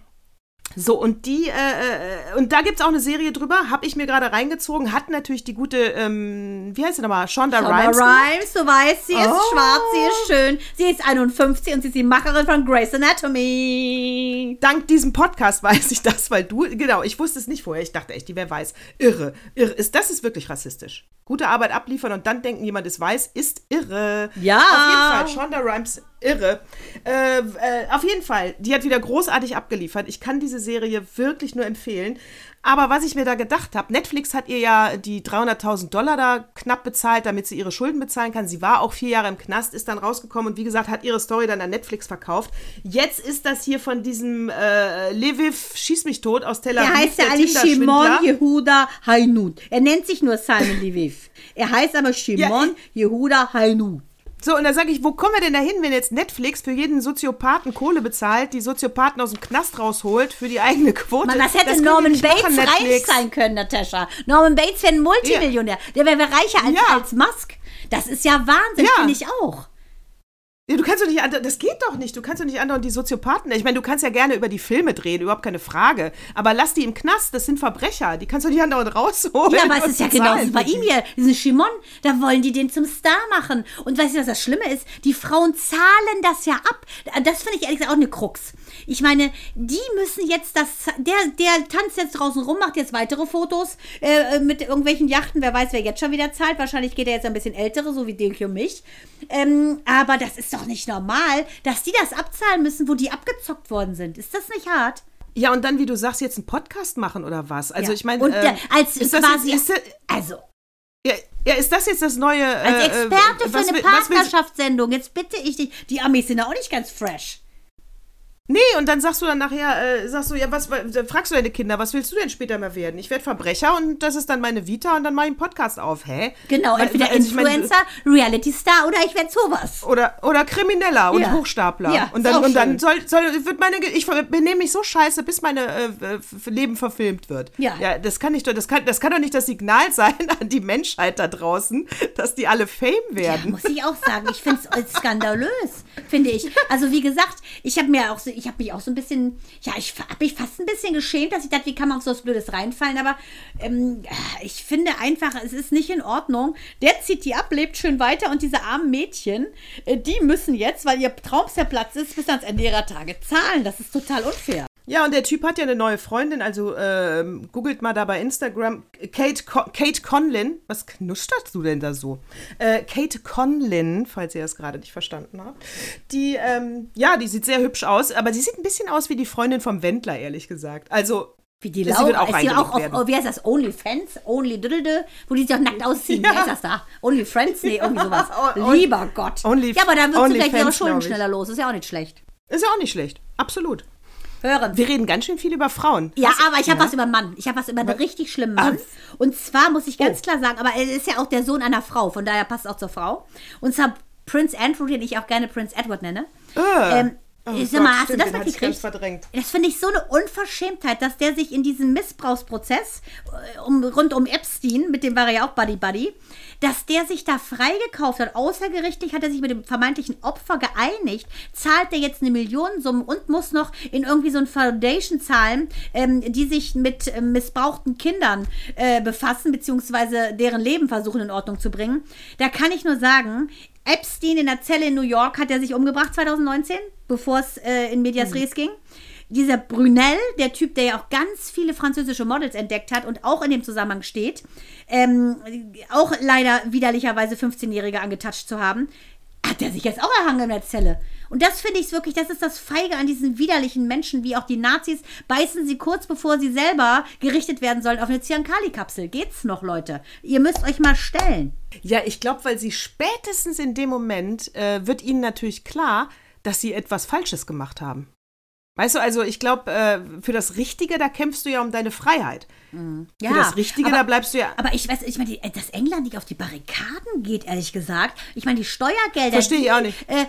so, und die, äh, äh, und da gibt es auch eine Serie drüber, habe ich mir gerade reingezogen, hat natürlich die gute, ähm, wie heißt sie nochmal, Shonda Shonda Rhimes. Rhimes, du weißt, sie ist Oh. schwarz, sie ist schön, sie ist 51 und sie ist die Macherin von Grey's Anatomy. Dank diesem Podcast (laughs) weiß ich das, weil du, genau, ich wusste es nicht vorher. Ich dachte echt, die wer weiß. Irre. Irre. Ist, das ist wirklich rassistisch. Gute Arbeit abliefern und dann denken, jemand ist weiß, ist irre. Ja. Auf jeden Fall, Shonda Rhimes, irre. Äh, äh, auf jeden Fall, die hat wieder großartig abgeliefert. Ich kann diese Serie wirklich nur empfehlen. Aber was ich mir da gedacht habe, Netflix hat ihr ja die 300.000 Dollar da knapp bezahlt, damit sie ihre Schulden bezahlen kann. Sie war auch vier Jahre im Knast, ist dann rausgekommen und wie gesagt, hat ihre Story dann an Netflix verkauft. Jetzt ist das hier von diesem äh, Leviv Schieß mich tot aus Tel Aviv. Er heißt ja eigentlich. Shimon Yehuda Hainut. Er nennt sich nur Simon Leviv. Er heißt aber Shimon Yehuda Hainut. So, und dann sage ich, wo kommen wir denn da hin, wenn jetzt Netflix für jeden Soziopathen Kohle bezahlt, die Soziopathen aus dem Knast rausholt für die eigene Quote? Man, das hätte die Norman Bates machen, reich Netflix. sein können, Natascha. Norman Bates wäre ein Multimillionär. Der wäre wär reicher als, Ja. als Musk. Das ist ja Wahnsinn, Ja. finde ich auch. Ja, du kannst doch nicht, andauernd- das geht doch nicht. Du kannst doch nicht andauernd die Soziopathen. Ich meine, du kannst ja gerne über die Filme drehen, überhaupt keine Frage. Aber lass die im Knast, das sind Verbrecher. Die kannst du nicht andauernd rausholen. Ja, aber es ist ja (laughs) genauso bei ihm hier. Diesen Shimon, da wollen die den zum Star machen. Und weißt du, was das Schlimme ist? Die Frauen zahlen das ja ab. Das finde ich ehrlich gesagt auch eine Krux. Ich meine, die müssen jetzt das, der, der tanzt jetzt draußen rum, macht jetzt weitere Fotos äh, mit irgendwelchen Yachten. Wer weiß, wer jetzt schon wieder zahlt. Wahrscheinlich geht er jetzt ein bisschen ältere, so wie Dinky und mich. Ähm, aber das ist doch nicht normal, dass die das abzahlen müssen, wo die abgezockt worden sind. Ist das nicht hart? Ja, und dann, wie du sagst, jetzt einen Podcast machen oder was? Also Ja. ich meine, Und äh, der- als ist das quasi. jetzt, ist, das- also, ja, ja, ist das jetzt das neue? Als äh, Experte äh, für eine Partnerschaftssendung, jetzt bitte ich dich. Die Amis sind ja auch nicht ganz fresh. Nee, und dann sagst du dann nachher, äh, sagst du, ja, was, fragst du deine Kinder, was willst du denn später mal werden? Ich werde Verbrecher und das ist dann meine Vita und dann mache ich einen Podcast auf, hä? Genau, Weil- entweder also ich meine, Influencer, Reality Star oder ich werde sowas. Oder, oder Krimineller und Ja. Hochstapler. Ja, und dann, und dann soll, soll, wird meine, ich benehme mich so scheiße, bis meine äh, Leben verfilmt wird. Ja. ja das kann nicht, doch- das kann, das kann doch nicht das Signal (laughs) sein an die Menschheit da draußen, dass die alle Fame Ja, werden. muss ich auch sagen. Ich finde es skandalös, finde ich. Also wie gesagt, ich habe mir auch so, ich habe mich auch so ein bisschen, ja, ich habe mich fast ein bisschen geschämt, dass ich dachte, wie kann man auf so was Blödes reinfallen, aber ähm, ich finde einfach, es ist nicht in Ordnung. Der zieht die ab, lebt schön weiter und diese armen Mädchen, äh, die müssen jetzt, weil ihr Traum zerplatzt ist, bis ans Ende ihrer Tage zahlen. Das ist total unfair. Ja, und der Typ hat ja eine neue Freundin, also ähm, googelt mal da bei Instagram. Kate, Con Kate Conlin. Was knusterst du denn da so? Äh, Kate Conlin, falls ihr das gerade nicht verstanden habt. Die, ähm, ja, die sieht sehr hübsch aus, aber sie sieht ein bisschen aus wie die Freundin vom Wendler, ehrlich gesagt. Also, Wie die Sie Laura, wird auch ist sie auch auf, werden. oh, wie heißt das, OnlyFans, Only Diddle, wo die sich auch nackt ausziehen, Ja. wie heißt das da? OnlyFriends? Nee, irgendwie sowas. (laughs) On- Lieber Gott. Only- ja, aber da wird sie vielleicht ihre Schulden schneller los, ist ja auch nicht schlecht. ist ja auch nicht schlecht. Absolut. Hören. Wir reden ganz schön viel über Frauen. Ja, Hast- aber ich habe Ja. was über einen Mann. Ich habe was über einen richtig schlimmen Mann. Und zwar muss ich ganz klar sagen, aber er ist ja auch der Sohn einer Frau, von daher passt es auch zur Frau. Und zwar Prince Andrew, den ich auch gerne Prince Edward nenne. Äh. Ähm, Oh Gott, mal, hast stimmt, du das mitgekriegt? Das finde ich so eine Unverschämtheit, dass der sich in diesem Missbrauchsprozess äh, um, rund um Epstein, mit dem war er ja auch Buddy Buddy, dass der sich da freigekauft hat. Außergerichtlich hat er sich mit dem vermeintlichen Opfer geeinigt, zahlt er jetzt eine Millionensumme und muss noch in irgendwie so ein Foundation zahlen, ähm, die sich mit ähm, missbrauchten Kindern äh, befassen, beziehungsweise deren Leben versuchen in Ordnung zu bringen. Da kann ich nur sagen, Epstein in der Zelle in New York hat er sich umgebracht 2019, bevor es äh, in Medias Res ging. Dieser Brunel, der Typ, der ja auch ganz viele französische Models entdeckt hat und auch in dem Zusammenhang steht, ähm, auch leider widerlicherweise 15-Jährige angetatscht zu haben, hat er sich jetzt auch erhangen in der Zelle. Und das finde ich wirklich, das ist das Feige an diesen widerlichen Menschen, wie auch die Nazis, beißen sie kurz bevor sie selber gerichtet werden sollen auf eine Ziankali-Kapsel. Geht's noch, Leute? Ihr müsst euch mal stellen. Ja, ich glaube, weil sie spätestens in dem Moment äh, wird ihnen natürlich klar, dass sie etwas Falsches gemacht haben. Weißt du, also ich glaube, äh, für das Richtige, da kämpfst du ja um deine Freiheit. Ja, für das Richtige, aber- da bleibst du ja. Aber ich weiß, ich meine, dass England nicht auf die Barrikaden geht, ehrlich gesagt. Ich meine, die Steuergelder. Verstehe ich auch nicht. Äh,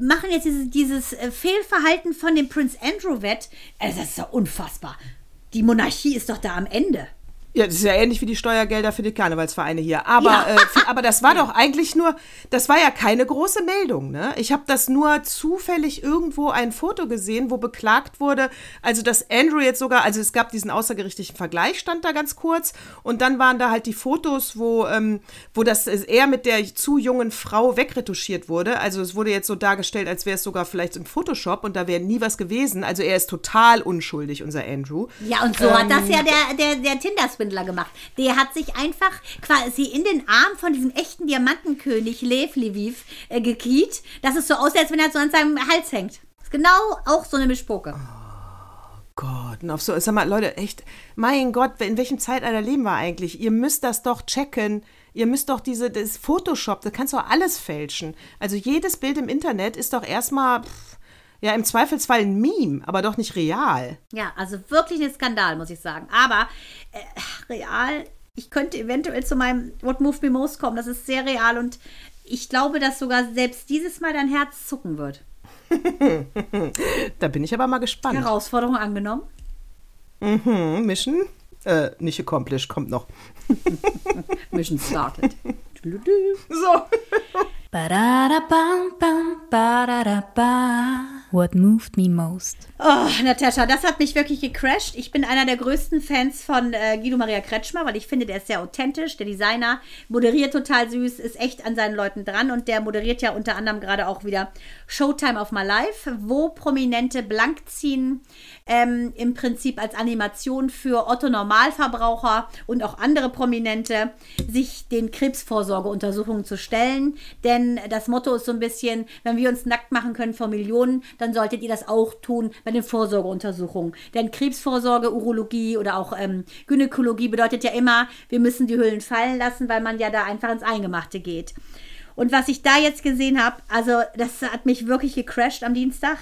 machen jetzt dieses, dieses äh, Fehlverhalten von dem Prince Andrew wett. Also das ist doch unfassbar. Die Monarchie ist doch da am Ende. Ja, das ist ja ähnlich wie die Steuergelder für die Karnevalsvereine hier. Aber, Ja. äh, für, aber das war (laughs) doch eigentlich nur, das war ja keine große Meldung. Ne? Ich habe das nur zufällig irgendwo ein Foto gesehen, wo beklagt wurde, also dass Andrew jetzt sogar, also es gab diesen außergerichtlichen Vergleich, stand da ganz kurz. Und dann waren da halt die Fotos, wo, ähm, wo das äh, er mit der zu jungen Frau wegretuschiert wurde. Also es wurde jetzt so dargestellt, als wäre es sogar vielleicht im Photoshop und da wäre nie was gewesen. Also er ist total unschuldig, unser Andrew. Ja, und so hat das ja der, der, der Tinder-Swindler gemacht. Der hat sich einfach quasi in den Arm von diesem echten Diamantenkönig Lev Lviv äh, gekiet, dass es so aussieht, als wenn er so an seinem Hals hängt. Ist genau auch so eine Mischpoke. Gott, und auf so, sag mal, Leute, echt, mein Gott, in welchem Zeitalter leben wir eigentlich? Ihr müsst das doch checken. Ihr müsst doch diese, das Photoshop, da kannst du alles fälschen. Also jedes Bild im Internet ist doch erstmal, pff, ja, im Zweifelsfall ein Meme, aber doch nicht real. Ja, also wirklich ein Skandal, muss ich sagen. Aber äh, real, ich könnte eventuell zu meinem What Moved Me Most kommen. Das ist sehr real und ich glaube, dass sogar selbst dieses Mal dein Herz zucken wird. (laughs) Da bin ich aber mal gespannt. Herausforderung angenommen. Mhm, Mission? Äh, nicht accomplished, kommt noch. (laughs) Mission started. (laughs) So. What moved me most? Oh, Natascha, das hat mich wirklich gecrashed. Ich bin einer der größten Fans von äh, Guido Maria Kretschmer, weil ich finde, der ist sehr authentisch. Der Designer moderiert total süß, ist echt an seinen Leuten dran und der moderiert ja unter anderem gerade auch wieder Showtime of My Life, wo Prominente blank ziehen, ähm, im Prinzip als Animation für Otto Normalverbraucher und auch andere Prominente, sich den Krebsvorsorgeuntersuchungen zu stellen. Denn das Motto ist so ein bisschen, wenn wir uns nackt machen können vor Millionen, dann solltet ihr das auch tun bei den Vorsorgeuntersuchungen. Denn Krebsvorsorge, Urologie oder auch ähm, Gynäkologie bedeutet ja immer, wir müssen die Hüllen fallen lassen, weil man ja da einfach ins Eingemachte geht. Und was ich da jetzt gesehen habe, also das hat mich wirklich gecrashed am Dienstag.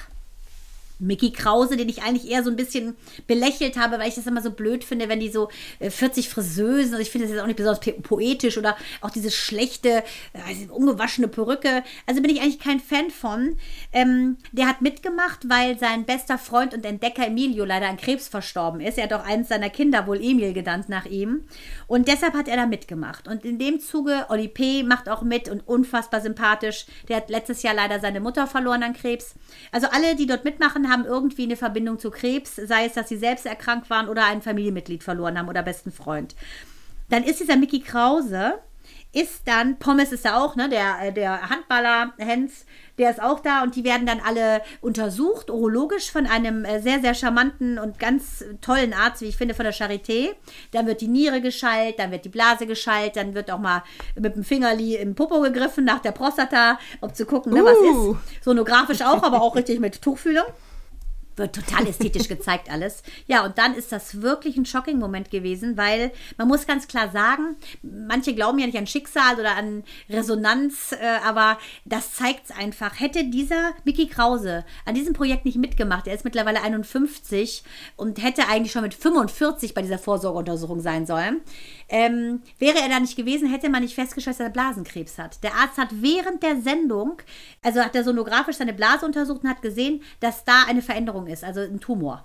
Mickey Krause, den ich eigentlich eher so ein bisschen belächelt habe, weil ich das immer so blöd finde, wenn die so äh, 40 Friseusen, also ich finde das jetzt auch nicht besonders po- poetisch oder auch diese schlechte, äh, ungewaschene Perücke. Also bin ich eigentlich kein Fan von. Ähm, der hat mitgemacht, weil sein bester Freund und Entdecker Emilio leider an Krebs verstorben ist. Er hat auch eins seiner Kinder wohl Emil genannt nach ihm. Und deshalb hat er da mitgemacht. Und in dem Zuge, Oli P. macht auch mit und unfassbar sympathisch. Der hat letztes Jahr leider seine Mutter verloren an Krebs. Also alle, die dort mitmachen, haben irgendwie eine Verbindung zu Krebs, sei es, dass sie selbst erkrankt waren oder ein Familienmitglied verloren haben oder besten Freund. Dann ist dieser Mickey Krause, ist dann, Pommes ist da auch, ne, der, äh, der Handballer Hens, der ist auch da und die werden dann alle untersucht, urologisch von einem äh, sehr, sehr charmanten und ganz tollen Arzt, wie ich finde, von der Charité. Dann wird die Niere geschallt, dann wird die Blase geschallt, dann wird auch mal mit dem Fingerli im Popo gegriffen nach der Prostata, um zu gucken, ne, was Uh. ist. Sonografisch auch, aber auch richtig mit Tuchfühlung wird total ästhetisch (laughs) gezeigt alles. Ja, und dann ist das wirklich ein Shocking-Moment gewesen, weil man muss ganz klar sagen, manche glauben ja nicht an Schicksal oder an Resonanz, äh, aber das zeigt es einfach. Hätte dieser Mickey Krause an diesem Projekt nicht mitgemacht, er ist mittlerweile 51 und hätte eigentlich schon mit 45 bei dieser Vorsorgeuntersuchung sein sollen, ähm, wäre er da nicht gewesen, hätte man nicht festgestellt, dass er Blasenkrebs hat. Der Arzt hat während der Sendung, also hat er sonografisch seine Blase untersucht und hat gesehen, dass da eine Veränderung ist, also ein Tumor.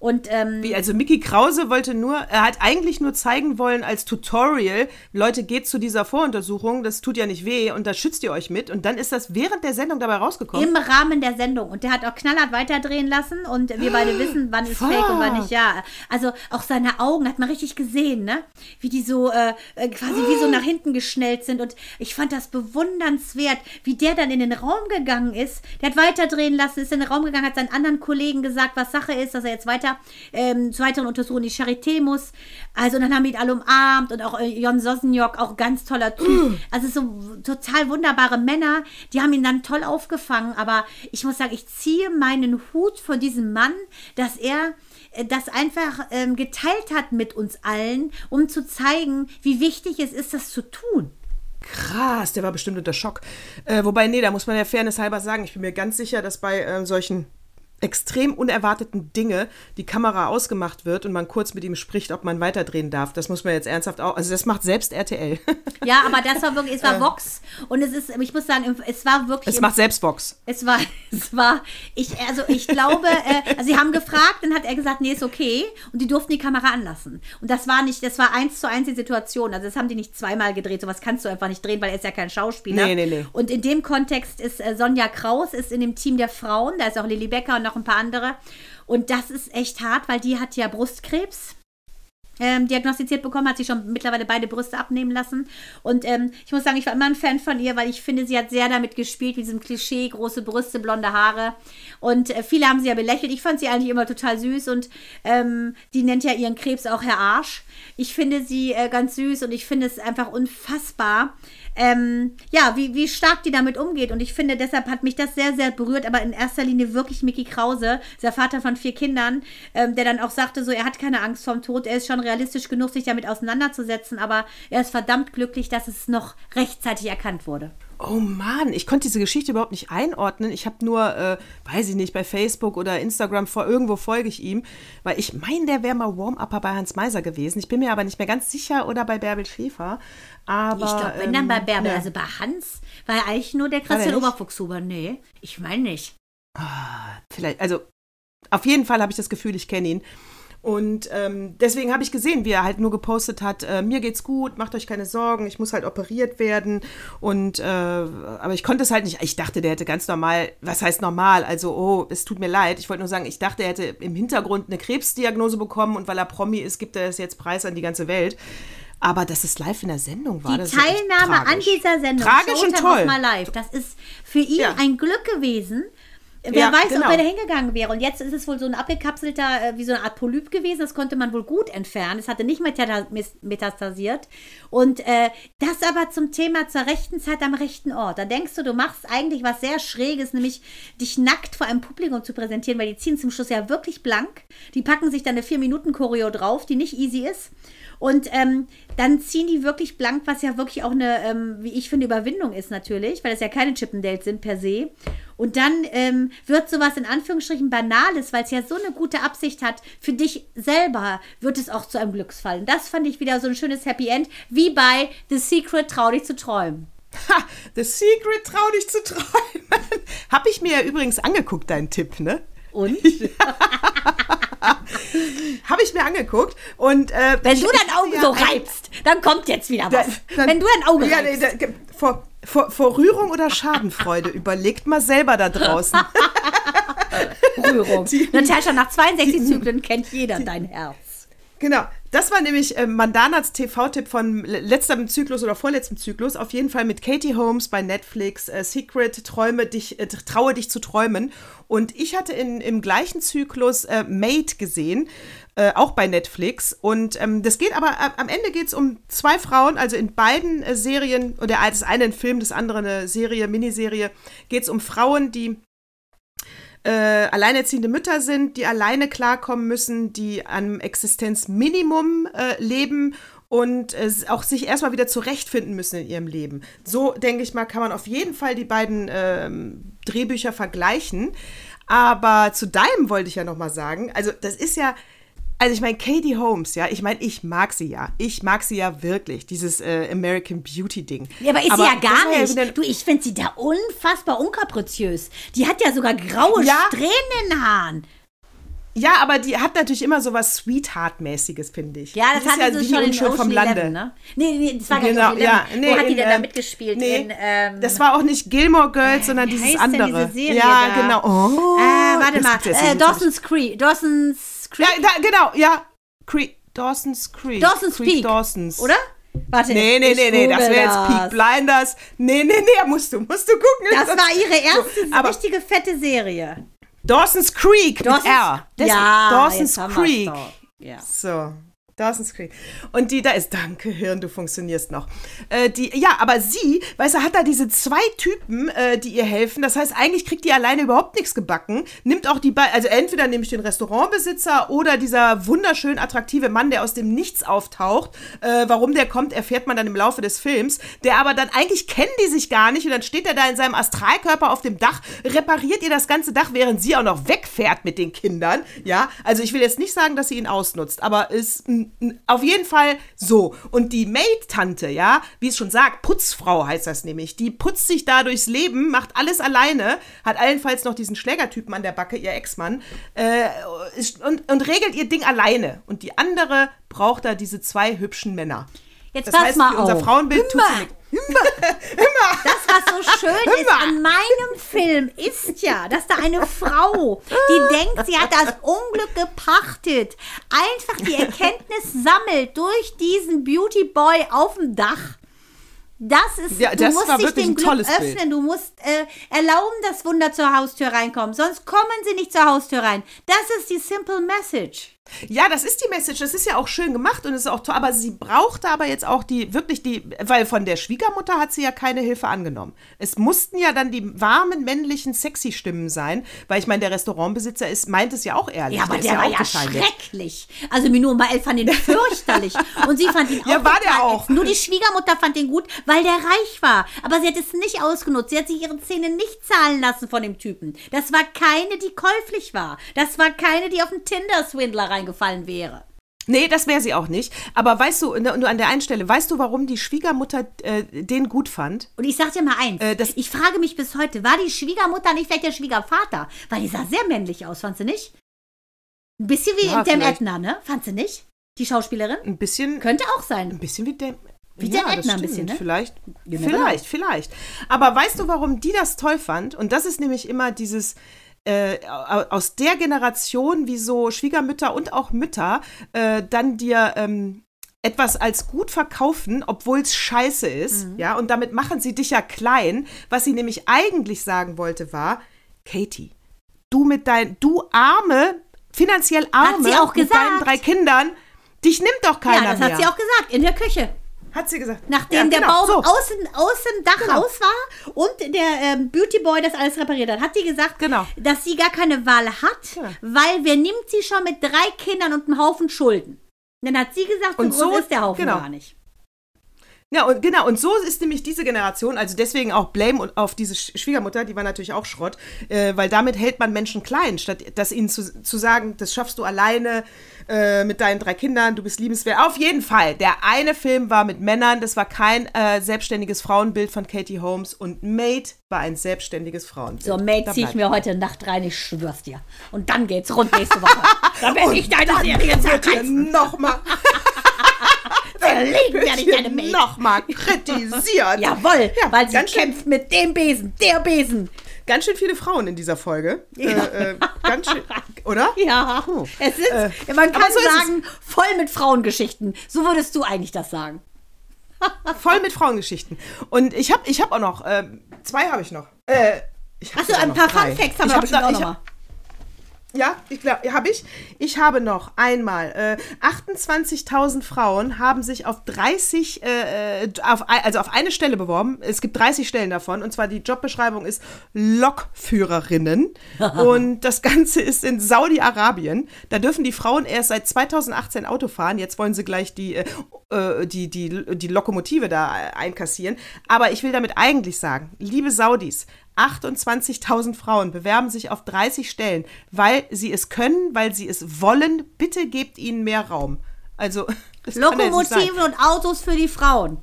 Und ähm, Wie, also Mickey Krause wollte nur, er hat eigentlich nur zeigen wollen als Tutorial, Leute, geht zu dieser Voruntersuchung, das tut ja nicht weh und da schützt ihr euch mit. Und dann ist das während der Sendung dabei rausgekommen. im Rahmen der Sendung. Und der hat auch knallhart weiterdrehen lassen und wir beide (gasps) wissen, wann ist Fuck. fake und wann nicht. Ja, also auch seine Augen hat man richtig gesehen, ne? Wie die so äh, äh, quasi wie so (gasps) nach hinten geschnellt sind. Und ich fand das bewundernswert, wie der dann in den Raum gegangen ist. Der hat weiterdrehen lassen, ist in den Raum gegangen, hat seinen anderen Kollegen gesagt, was Sache ist, dass er jetzt weiter ähm, zu weiteren Untersuchungen die Charité muss. Also dann haben wir ihn alle umarmt und auch äh, Jon Sosniok, auch ganz toller Typ. Also so total wunderbare Männer, die haben ihn dann toll aufgefangen. Aber ich muss sagen, ich ziehe meinen Hut vor diesem Mann, dass er äh, das einfach ähm, geteilt hat mit uns allen, um zu zeigen, wie wichtig es ist, das zu tun. Krass, der war bestimmt unter Schock. Äh, wobei, nee, da muss man ja Fairness halber sagen, ich bin mir ganz sicher, dass bei ähm, solchen extrem unerwarteten Dinge die Kamera ausgemacht wird und man kurz mit ihm spricht, ob man weiterdrehen darf. Das muss man jetzt ernsthaft auch, also das macht selbst RTL. (laughs) Ja, aber das war wirklich, es war Vox und es ist, ich muss sagen, es war wirklich. Es macht selbst Vox. Es war, (laughs) es war, ich, also ich glaube, äh, also sie haben gefragt, dann hat er gesagt, nee, ist okay. Und die durften die Kamera anlassen. Und das war nicht, das war eins zu eins die Situation. Also das haben die nicht zweimal gedreht. Sowas kannst du einfach nicht drehen, weil er ist ja kein Schauspieler. Nee, nee, nee. Und in dem Kontext ist äh, Sonja Kraus ist in dem Team der Frauen. Da ist auch Lilly Becker und noch ein paar andere. Und das ist echt hart, weil die hat ja Brustkrebs ähm, diagnostiziert bekommen, hat sie schon mittlerweile beide Brüste abnehmen lassen. Und ähm, ich muss sagen, ich war immer ein Fan von ihr, weil ich finde, sie hat sehr damit gespielt, mit diesem Klischee, große Brüste, blonde Haare. Und äh, viele haben sie ja belächelt. Ich fand sie eigentlich immer total süß und ähm, die nennt ja ihren Krebs auch Herr Arsch. Ich finde sie äh, ganz süß und ich finde es einfach unfassbar, ähm, ja, wie, wie stark die damit umgeht. Und ich finde, deshalb hat mich das sehr, sehr berührt, aber in erster Linie wirklich Mickey Krause, der Vater von vier Kindern, ähm, der dann auch sagte, so, er hat keine Angst vorm Tod, er ist schon realistisch genug, sich damit auseinanderzusetzen, aber er ist verdammt glücklich, dass es noch rechtzeitig erkannt wurde. Oh Mann, ich konnte diese Geschichte überhaupt nicht einordnen. Ich habe nur, äh, weiß ich nicht, bei Facebook oder Instagram vor irgendwo folge ich ihm, weil ich meine, der wäre mal Warm-Upper bei Hans Meiser gewesen. Ich bin mir aber nicht mehr ganz sicher oder bei Bärbel Schäfer. Aber, Ich glaube, wenn dann bei ähm, Bärbel, ne. also bei Hans war ja eigentlich nur der er Christian? Oberfuchshuber. Nee, ich meine nicht. vielleicht, also auf jeden Fall habe ich das Gefühl, ich kenne ihn. Und ähm, deswegen habe ich gesehen, wie er halt nur gepostet hat, äh, mir geht's gut, macht euch keine Sorgen, ich muss halt operiert werden. Und äh, aber ich konnte es halt nicht. Ich dachte, der hätte ganz normal, was heißt normal? Also, oh, es tut mir leid. Ich wollte nur sagen, ich dachte, er hätte im Hintergrund eine Krebsdiagnose bekommen und weil er Promi ist, gibt er das jetzt preis an die ganze Welt. Aber dass es live in der Sendung war, Die das ist Teilnahme an tragisch. dieser Sendung, Tragisch und Showtime toll. of My Life, das ist für ihn Ja. ein Glück gewesen. Wer Ja, weiß, genau. ob er da hingegangen wäre. Und jetzt ist es wohl so ein abgekapselter, äh, wie so eine Art Polyp gewesen. Das konnte man wohl gut entfernen. Es hatte nicht metastasiert. Und äh, das aber zum Thema zur rechten Zeit am rechten Ort. Da denkst du, du machst eigentlich was sehr Schräges, nämlich dich nackt vor einem Publikum zu präsentieren, weil die ziehen zum Schluss ja wirklich blank. Die packen sich dann eine 4-Minuten-Choreo drauf, die nicht easy ist. Und ähm, dann ziehen die wirklich blank, was ja wirklich auch eine, ähm, wie ich finde, Überwindung ist natürlich, weil es ja keine Chippendales sind per se. Und dann ähm, wird sowas in Anführungsstrichen Banales, weil es ja so eine gute Absicht hat, für dich selber wird es auch zu einem Glücksfall. Und das fand ich wieder so ein schönes Happy End, wie bei The Secret, trau dich zu träumen. Ha, The Secret, trau dich zu träumen. (laughs) Hab ich mir ja übrigens angeguckt, deinen Tipp, ne? Und? (laughs) (laughs) Habe ich mir angeguckt und äh, Wenn ich- du dein Auge so reibst, dann kommt jetzt wieder was. dann- Wenn du dein Auge ja, reibst. da, vor, vor, vor Rührung oder Schadenfreude, überlegt mal selber da draußen. (laughs) Rührung. Die- Natascha, nach 62 Zyklen kennt jeder dein Herz. Genau, das war nämlich äh, Mandanas TV-Tipp von le- letztem Zyklus oder vorletztem Zyklus. Auf jeden Fall mit Katie Holmes bei Netflix. Äh, Secret, träume dich, äh, traue dich zu träumen. Und ich hatte in, im gleichen Zyklus äh, Made gesehen, äh, auch bei Netflix. Und ähm, das geht aber, am Ende geht es um zwei Frauen, also in beiden äh, Serien, oder das eine ein Film, das andere eine Serie, Miniserie, geht es um Frauen, die äh, alleinerziehende Mütter sind, die alleine klarkommen müssen, die am Existenzminimum äh, leben und äh, auch sich erstmal wieder zurechtfinden müssen in ihrem Leben. So, denke ich mal, kann man auf jeden Fall die beiden ähm, Drehbücher vergleichen. Aber zu deinem wollte ich ja noch mal sagen, also das ist ja, also ich meine, Katie Holmes, ja, ich meine, ich mag sie ja. Ich mag sie ja wirklich, dieses äh, American Beauty-Ding. Ja, aber ist sie ja das gar ja nicht. wieder- du, ich finde sie da unfassbar unkapriziös. Die hat ja sogar graue Ja. Strähnen in den Haaren. Ja, aber die hat natürlich immer so was Sweetheart-mäßiges, finde ich. Ja, das die ist hatte sie die schon in Ocean vom Lande. Eleven, ne? Nee, nee, das war gar Genau, nicht Ocean ja. Nee, Wo hat die in, denn da ähm, mitgespielt? Nee, in, ähm, das war auch nicht Gilmore Girls, sondern wie dieses andere. diese Serie ja, da? genau. Oh, äh, warte das mal. Äh. Dawson's Creek. Dawson's Creek. Ja, da, genau, ja. Creek, Dawson's Creek. Dawson's Creek Peak. Dawson's. Oder? Warte. Nee, nee, nee, nee, das wäre jetzt Peak Blinders. Nee, nee, nee, musst du, musst du gucken. Das war ihre erste So, richtige fette Serie. Dawson's Creek Dawson's, mit R. Das- ja, Dawson's Creek. Ja. So, Dawson's Creek. Und die da ist, danke Hirn, du funktionierst noch. Äh, die, ja, aber sie, weißt du, hat da diese zwei Typen, äh, die ihr helfen. Das heißt, eigentlich kriegt die alleine überhaupt nichts gebacken. Nimmt auch die beiden, also entweder nehme ich den Restaurantbesitzer oder dieser wunderschön attraktive Mann, der aus dem Nichts auftaucht. Äh, warum der kommt, erfährt man dann im Laufe des Films. Der aber dann, eigentlich kennen die sich gar nicht und dann steht er da in seinem Astralkörper auf dem Dach, repariert ihr das ganze Dach, während sie auch noch wegfährt mit den Kindern. Ja, also ich will jetzt nicht sagen, dass sie ihn ausnutzt, aber ist n- n- auf jeden Fall so. Und die Maid-Tante, ja, wie es schon sagt, Putzfrau heißt das nämlich, die putzt sich da durchs Leben, macht alles alleine, hat allenfalls noch diesen Schlägertypen an der Backe, ihr Ex-Mann, äh, und, und regelt ihr Ding alleine. Und die andere braucht da diese zwei hübschen Männer. Jetzt Das pass heißt, mal für unser auf. Frauenbild tut sie nichts. (laughs) Das, was so schön ist Immer. an meinem Film, ist ja, dass da eine Frau, die denkt, sie hat das Unglück gepachtet, einfach die Erkenntnis sammelt durch diesen Beauty Boy auf dem Dach. Das ist, Ja, du das musst war dich dem Glück öffnen, Bild. du musst äh, erlauben, dass Wunder zur Haustür reinkommen, sonst kommen sie nicht zur Haustür rein. Das ist die simple message. Ja, das ist die Message. Das ist ja auch schön gemacht und ist auch toll. Aber sie brauchte aber jetzt auch die, wirklich die, weil von der Schwiegermutter hat sie ja keine Hilfe angenommen. Es mussten ja dann die warmen, männlichen, sexy Stimmen sein, weil ich meine, der Restaurantbesitzer ist, meint es ja auch ehrlich. Ja, aber ist der war ja schrecklich. Also Minu und Mael fand ihn (laughs) fürchterlich. Und sie fand ihn auch Ja, war der auch. Nur die Schwiegermutter fand ihn gut, weil der reich war. Aber sie hat es nicht ausgenutzt. Sie hat sich ihre Zähne nicht zahlen lassen von dem Typen. Das war keine, die käuflich war. Das war keine, die auf den Tinder-Swindler reingefallen wäre. Nee, das wäre sie auch nicht. Aber weißt du, nur an der einen Stelle, weißt du, warum die Schwiegermutter äh, den gut fand? Und ich sag dir mal eins, Äh, das- ich frage mich bis heute, war die Schwiegermutter nicht vielleicht der Schwiegervater? Weil die sah sehr männlich aus, fandst du nicht? Ein bisschen wie Ja, Dem. Edna, ne? Fandst du nicht? Die Schauspielerin? Ein bisschen, Könnte auch sein. ein bisschen wie der. Wie ja, Edna ein bisschen, ne? Vielleicht, vielleicht, vielleicht. Aber weißt du, warum die das toll fand? Und das ist nämlich immer dieses äh, au- aus der Generation, wie so Schwiegermütter und auch Mütter äh, dann dir ähm, etwas als gut verkaufen, obwohl es scheiße ist, Mhm. ja, und damit machen sie dich ja klein. Was sie nämlich eigentlich sagen wollte, war, Katie, du mit deinen, du arme, finanziell arme, mit deinen drei Kindern, dich nimmt doch keiner Ja, das mehr. hat sie auch gesagt, in der Küche. Hat sie gesagt. Nachdem Ja, der genau, Baum so. außen, außen Dach Genau. raus war und der ähm, Beauty Boy das alles repariert hat, hat sie gesagt, Genau. dass sie gar keine Wahl hat, Ja. weil wer nimmt sie schon mit drei Kindern und einem Haufen Schulden? Und dann hat sie gesagt, Und so ist der Haufen genau. gar nicht. Ja, und genau, und so ist nämlich diese Generation, also deswegen auch Blame und- auf diese Sch- Schwiegermutter, die war natürlich auch Schrott, äh, weil damit hält man Menschen klein, statt dass ihnen zu, zu sagen, das schaffst du alleine äh, mit deinen drei Kindern, du bist liebenswert. Auf jeden Fall, der eine Film war mit Männern, das war kein äh, selbstständiges Frauenbild von Katie Holmes und Mate war ein selbstständiges Frauenbild. So, Mate Da zieh ich mir heute Nacht rein, ich schwör's dir. Und dann geht's rund nächste Woche. (laughs) dann werde ich deine Serie zerreißen. Nochmal, Zerlegen werde ich deine Mate. nochmal kritisiert. (laughs) Jawohl, Ja, weil sie kämpft mit dem Besen, der Besen. Ganz schön viele Frauen in dieser Folge. (laughs) Äh, äh, ganz schön, oder? Ja, Puh. es ist, Äh, man kann so sagen, voll mit Frauengeschichten. So würdest du eigentlich das sagen. Voll mit Frauengeschichten. Und ich habe ich hab auch noch, ähm, zwei habe ich noch. Äh, Achso, ein paar. Fun Facts haben Ich wir hab bestimmt noch- auch nochmal. Ja, ich glaube, habe ich. Ich habe noch einmal, äh, 28.000 Frauen haben sich auf 30, äh, äh, auf, also auf eine Stelle beworben. Es gibt 30 Stellen davon und zwar die Jobbeschreibung ist Lokführerinnen (laughs) und das Ganze ist in Saudi-Arabien. Da dürfen die Frauen erst seit 2018 Auto fahren. Jetzt wollen sie gleich die, äh, äh, die, die, die Lokomotive da einkassieren. Aber ich will damit eigentlich sagen, liebe Saudis, 28.000 Frauen bewerben sich auf 30 Stellen, weil sie es können, weil sie es wollen. Bitte gebt ihnen mehr Raum. Also. (laughs) Lokomotiven und Autos für die Frauen.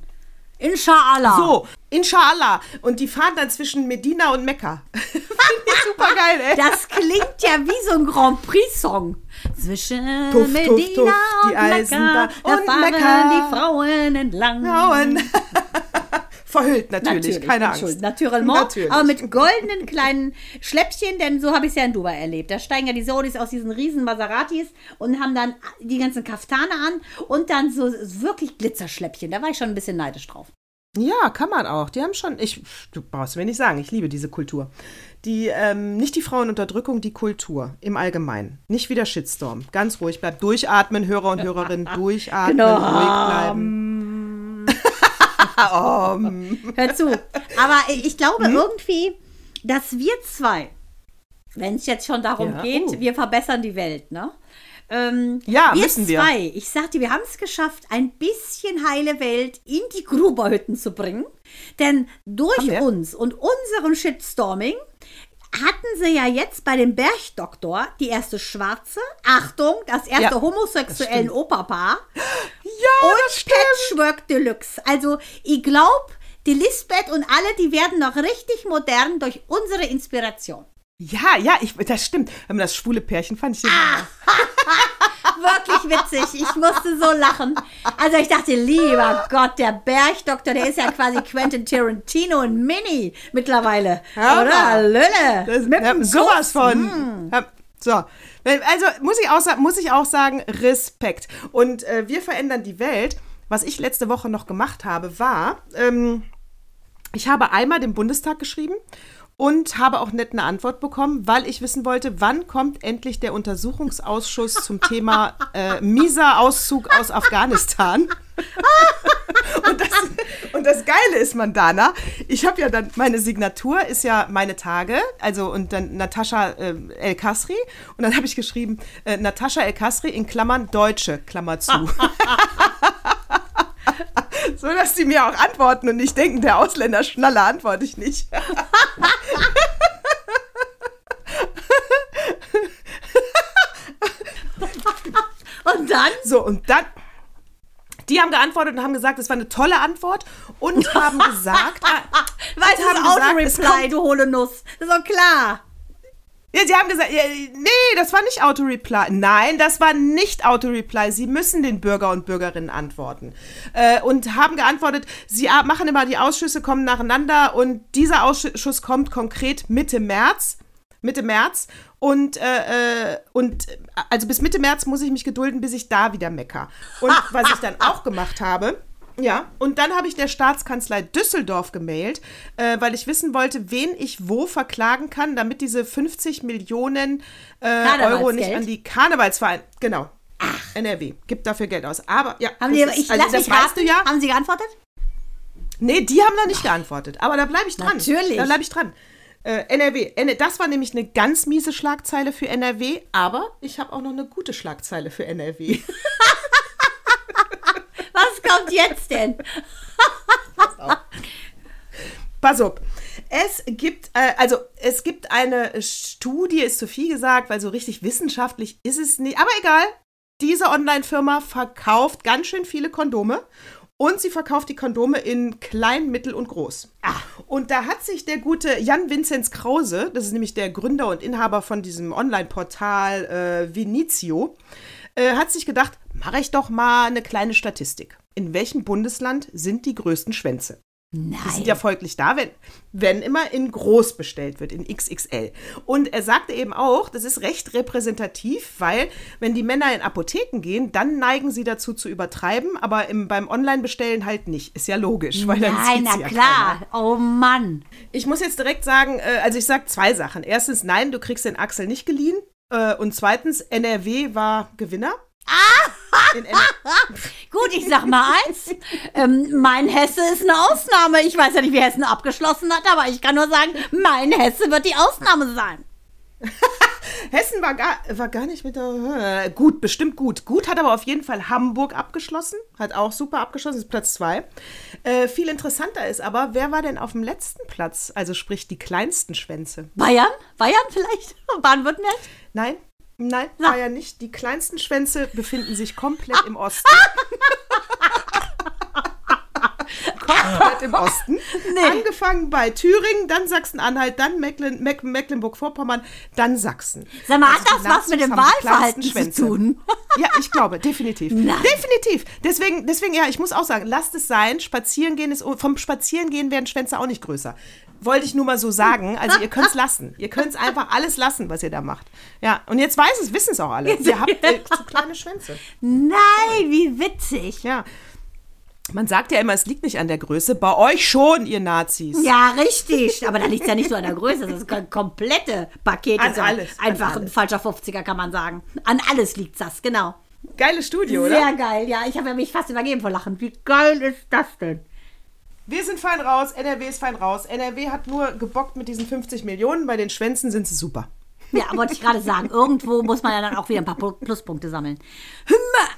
Inshallah. So, inshallah. Und die fahren dann zwischen Medina und Mekka. (laughs) Finde ich super geil, ey. Das klingt ja wie so ein Grand Prix-Song. Zwischen Tuff, tuff, Medina tuff, die und Eisenbahn Mekka, da und fahren Mekka. die Frauen entlang. Frauen. (laughs) Verhüllt natürlich, Natürlich, keine Angst. Naturellement, Natürlich. aber mit goldenen kleinen Schläppchen, denn so habe ich es ja in Dubai erlebt. Da steigen ja die Saudis aus diesen riesen Maseratis und haben dann die ganzen Kaftane an und dann so wirklich Glitzerschläppchen. Da war ich schon ein bisschen neidisch drauf. Ja, kann man auch. Die haben schon, ich, du brauchst mir nicht sagen, ich liebe diese Kultur. Die, ähm, nicht die Frauenunterdrückung, die Kultur im Allgemeinen. Nicht wieder Shitstorm. Ganz ruhig bleiben. Durchatmen, Hörer und (laughs) Hörerinnen, durchatmen, Genau. ruhig bleiben. Hör zu. Aber ich glaube Hm? irgendwie, dass wir zwei, wenn es jetzt schon darum Ja, geht, oh. wir verbessern die Welt, ne? Ähm, Ja, wir müssen wir. zwei, ich sagte, wir haben es geschafft, ein bisschen heile Welt in die Gruberhütten zu bringen. Denn durch uns und unserem Shitstorming hatten sie ja jetzt bei dem Bergdoktor die erste Schwarze, Achtung, das erste Ja, homosexuellen das. Operpaar Ja, das stimmt. Patchwork Deluxe. Also, ich glaube, die Lisbeth und alle, die werden noch richtig modern durch unsere Inspiration. Ja, ja, ich, das stimmt. Das schwule Pärchen fand ich Ah, (laughs) Wirklich witzig. Ich musste so lachen. Also ich dachte, lieber Gott, der Bergdoktor, der ist ja quasi Quentin Tarantino und Mini mittlerweile. Hör Oder? Lülle. Das, Mit ja, sowas von. Ja, So, also muss ich auch, muss ich auch sagen, Respekt. Und äh, wir verändern die Welt. Was ich letzte Woche noch gemacht habe, war, ähm, ich habe einmal dem Bundestag geschrieben und habe auch nett eine Antwort bekommen, weil ich wissen wollte, wann kommt endlich der Untersuchungsausschuss zum Thema äh, mieser Auszug aus Afghanistan. (laughs) und, das, und das Geile ist, Mandana, ich habe ja dann, meine Signatur ist ja meine Tage, also und dann Natascha äh, El Kasri und dann habe ich geschrieben, äh, Natascha El Kasri in Klammern Deutsche, Klammer zu. (laughs) (laughs) so dass die mir auch antworten und nicht denken, der Ausländer Schnaller antworte ich nicht. (laughs) Und dann? So, und dann. Die haben geantwortet und haben gesagt, es war eine tolle Antwort und haben (laughs) gesagt, Weißt du, Auto-Reply, du hohle Nuss. Das ist doch klar. Ja, sie haben gesagt, ja, nee, das war nicht Auto-Reply. Nein, das war nicht Auto-Reply. Sie müssen den Bürger und Bürgerinnen antworten. Äh, und haben geantwortet, sie machen immer, die Ausschüsse kommen nacheinander und dieser Ausschuss kommt konkret Mitte März. Mitte März. Und, äh, äh, und also bis Mitte März muss ich mich gedulden, bis ich da wieder mecker. Und (laughs) was ich dann auch gemacht habe, ja, und dann habe ich der Staatskanzlei Düsseldorf gemailt, äh, weil ich wissen wollte, wen ich wo verklagen kann, damit diese 50 Millionen äh, Euro nicht an die Karnevalsvereine. Genau. NRW gibt dafür Geld aus. Aber ja, Haben das die, ist- ich also lass das mich weißt raten. du ja. Haben sie geantwortet? Nee, die haben noch nicht geantwortet. Aber da bleibe ich dran. Natürlich. Da bleibe ich dran. Äh, NRW. Das war nämlich eine ganz miese Schlagzeile für NRW, aber ich habe auch noch eine gute Schlagzeile für NRW. (laughs) Kommt jetzt denn? (laughs) Pass auf. Es gibt, äh, also es gibt eine Studie, ist zu viel gesagt, weil so richtig wissenschaftlich ist es nicht. Aber egal, diese Online-Firma verkauft ganz schön viele Kondome und sie verkauft die Kondome in klein, mittel und groß. Und da hat sich der gute Jan Vinzenz Krause, das ist nämlich der Gründer und Inhaber von diesem Online-Portal äh, Vinizio, äh, hat sich gedacht, mache ich doch mal eine kleine Statistik. In welchem Bundesland sind die größten Schwänze? Die sind ja folglich da, wenn, wenn immer in groß bestellt wird, in XXL. Und er sagte eben auch, das ist recht repräsentativ, weil wenn die Männer in Apotheken gehen, dann neigen sie dazu zu übertreiben, aber im, beim Online-Bestellen halt nicht. Ist ja logisch, weil dann Nein, na ja klar. keiner. Oh Mann. Ich muss jetzt direkt sagen, äh, also ich sage zwei Sachen. Erstens, nein, du kriegst den Axel nicht geliehen. Äh, und zweitens, NRW war Gewinner. (laughs) Gut, ich sag mal eins. Ähm, mein Hesse ist eine Ausnahme. Ich weiß ja nicht, wie Hessen abgeschlossen hat, aber ich kann nur sagen, mein Hesse wird die Ausnahme sein. (laughs) Hessen war gar, war gar nicht mit der. äh, Gut, bestimmt gut. Gut hat aber auf jeden Fall Hamburg abgeschlossen. Hat auch super abgeschlossen, ist Platz zwei. Äh, viel interessanter ist aber, wer war denn auf dem letzten Platz? Also sprich die kleinsten Schwänze. Bayern? Bayern vielleicht? (laughs) Baden-Württemberg? Nein? Nein, Na. war ja nicht. Die kleinsten Schwänze befinden sich komplett im Osten. (laughs) komplett im Osten. Angefangen bei Thüringen, dann Sachsen-Anhalt, dann Mecklen, Meck, Mecklenburg-Vorpommern, dann Sachsen. Sag mal, Also hat das was mit dem Wahlverhalten zu tun? (laughs) Ja, ich glaube, definitiv. Nein. Definitiv. Deswegen, deswegen, ja, ich muss auch sagen, lasst es sein. Spazierengehen ist, vom Spazierengehen werden Schwänze auch nicht größer. Wollte ich nur mal so sagen. Also ihr könnt es lassen. Ihr könnt es (laughs) einfach alles lassen, was ihr da macht. Ja, und jetzt weiß es, wissen es auch alle. Ihr habt äh, zu kleine Schwänze. Nein, wie witzig. Ja. Man sagt ja immer, es liegt nicht an der Größe. Bei euch schon, ihr Nazis. Ja, richtig. Aber da liegt es ja nicht so an der Größe. Das ist ein komplette Paket. An Das alles, an Einfach ein alles. falscher 50er, kann man sagen. An alles liegt das, genau. Geiles Studio, oder? Sehr geil, ja. Ich habe ja mich fast übergeben vor Lachen. Wie geil ist das denn? Wir sind fein raus, NRW ist fein raus. NRW hat nur gebockt mit diesen 50 Millionen. Bei den Schwänzen sind sie super. Ja, wollte ich gerade sagen. Irgendwo muss man ja dann auch wieder ein paar Plu- Pluspunkte sammeln. Hümmer!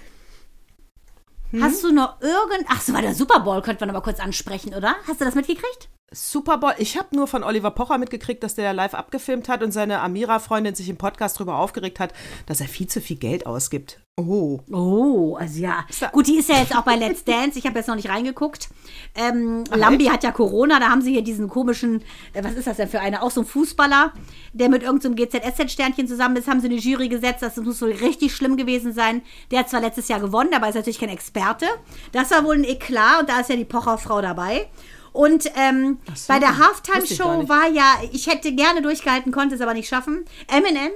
Hm? Hast du noch irgend... Ach so, war der Super Bowl, könnte man aber kurz ansprechen, oder? Hast du das mitgekriegt? Super Bowl. Ich habe nur von Oliver Pocher mitgekriegt, dass der da live abgefilmt hat und seine Amira-Freundin sich im Podcast darüber aufgeregt hat, dass er viel zu viel Geld ausgibt. Oh. Oh, also ja. Gut, die ist ja jetzt auch bei Let's Dance. Ich habe jetzt noch nicht reingeguckt. Ähm, Lambi hat ja Corona. Da haben sie hier diesen komischen, äh, was ist das denn für eine? Auch so ein Fußballer, der mit irgendeinem GZSZ-Sternchen zusammen ist. Haben sie eine Jury gesetzt. Das muss wohl richtig schlimm gewesen sein. Der hat zwar letztes Jahr gewonnen, aber ist natürlich kein Experte. Das war wohl ein Eklat und da ist ja die Pocher-Frau dabei. Und ähm, so, bei der Halftime-Show war ja, ich hätte gerne durchgehalten, konnte es aber nicht schaffen. Eminem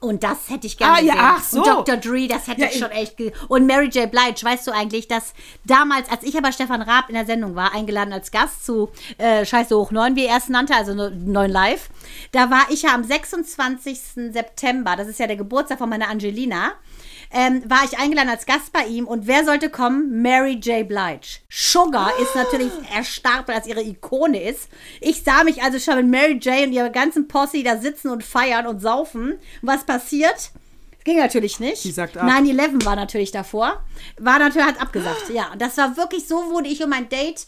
Und das hätte ich gerne Ah, ja, gesehen. ach so. Und Dr. Dre, das hätte Ja, ich schon echt Und Mary J. Blige, weißt du eigentlich, dass damals, als ich aber Stefan Raab in der Sendung war, eingeladen als Gast zu äh, Scheiße hoch 9, wie er es nannte, also 9 Live, da war ich ja am 26. September, das ist ja der Geburtstag von meiner Angelina, ähm, war ich eingeladen als Gast bei ihm und wer sollte kommen? Mary J. Blige. Sugar ist natürlich erstarrt, weil das ihre Ikone ist. Ich sah mich also schon mit Mary J. und ihrer ganzen Posse da sitzen und feiern und saufen. Was passiert? Ging natürlich nicht. Die sagt ab. 9-11 war natürlich davor. War natürlich, hat abgesagt. Ja, und das war wirklich so, wurde ich um mein Date.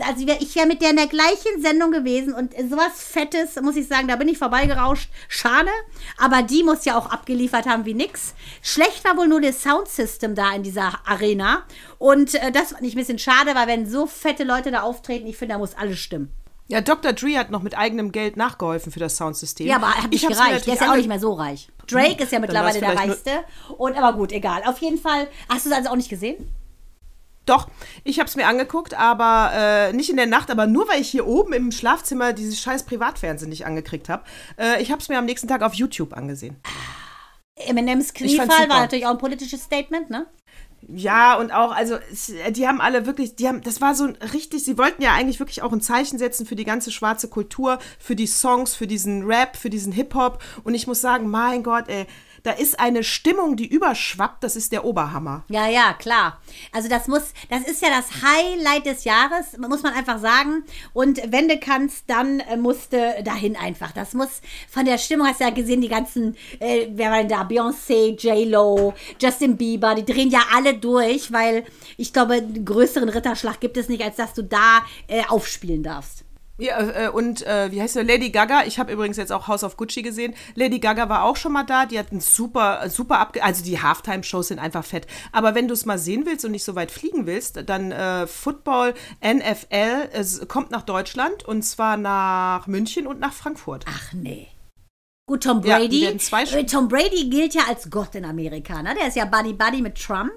Also ich wäre mit der in der gleichen Sendung gewesen und sowas Fettes, muss ich sagen, da bin ich vorbeigerauscht. Schade. Aber die muss ja auch abgeliefert haben wie nix. Schlecht war wohl nur das Soundsystem da in dieser Arena. Und äh, das fand ich ein bisschen schade, weil wenn so fette Leute da auftreten, ich finde, da muss alles stimmen. Ja, Dr. Dre hat noch mit eigenem Geld nachgeholfen für das Soundsystem. Ja, aber hat nicht gereicht. Der ist ja auch nicht mehr so reich. Drake ist ja mittlerweile der reichste. Und aber gut, egal. Auf jeden Fall. Hast du es also auch nicht gesehen? Doch, ich habe es mir angeguckt, aber äh, nicht in der Nacht, aber nur weil ich hier oben im Schlafzimmer dieses scheiß Privatfernsehen nicht angekriegt habe. Äh, ich habe es mir am nächsten Tag auf YouTube angesehen. Eminems Ich fand's Kniefall war natürlich auch ein politisches Statement, ne? Ja, und auch, also es- die haben alle wirklich, die haben, das war so ein richtig, sie wollten ja eigentlich wirklich auch ein Zeichen setzen für die ganze schwarze Kultur, für die Songs, für diesen Rap, für diesen Hip-Hop. Und ich muss sagen, mein Gott, ey, da ist eine Stimmung, die überschwappt, das ist der Oberhammer. Ja, ja, klar. Also das muss, das ist ja das Highlight des Jahres, muss man einfach sagen. Und wenn du kannst, dann äh, musste dahin einfach. Das muss von der Stimmung, hast du ja gesehen, die ganzen, äh, wer war denn da? Beyoncé, J-Lo, Justin Bieber, die drehen ja alle durch, weil ich glaube, einen größeren Ritterschlag gibt es nicht, als dass du da äh, aufspielen darfst. Ja, äh, und äh, wie heißt sie? Lady Gaga. Ich habe übrigens jetzt auch House of Gucci gesehen. Lady Gaga war auch schon mal da. Die hat ein super, super abge... Also die Halftime-Shows sind einfach fett. Aber wenn du es mal sehen willst und nicht so weit fliegen willst, dann äh, Football, NFL, es kommt nach Deutschland und zwar nach München und nach Frankfurt. Ach nee. Gut, Tom Ja, Brady. Sch- äh, Tom Brady gilt ja als Gott in Amerika. Ne? Der ist ja Buddy Buddy mit Trump.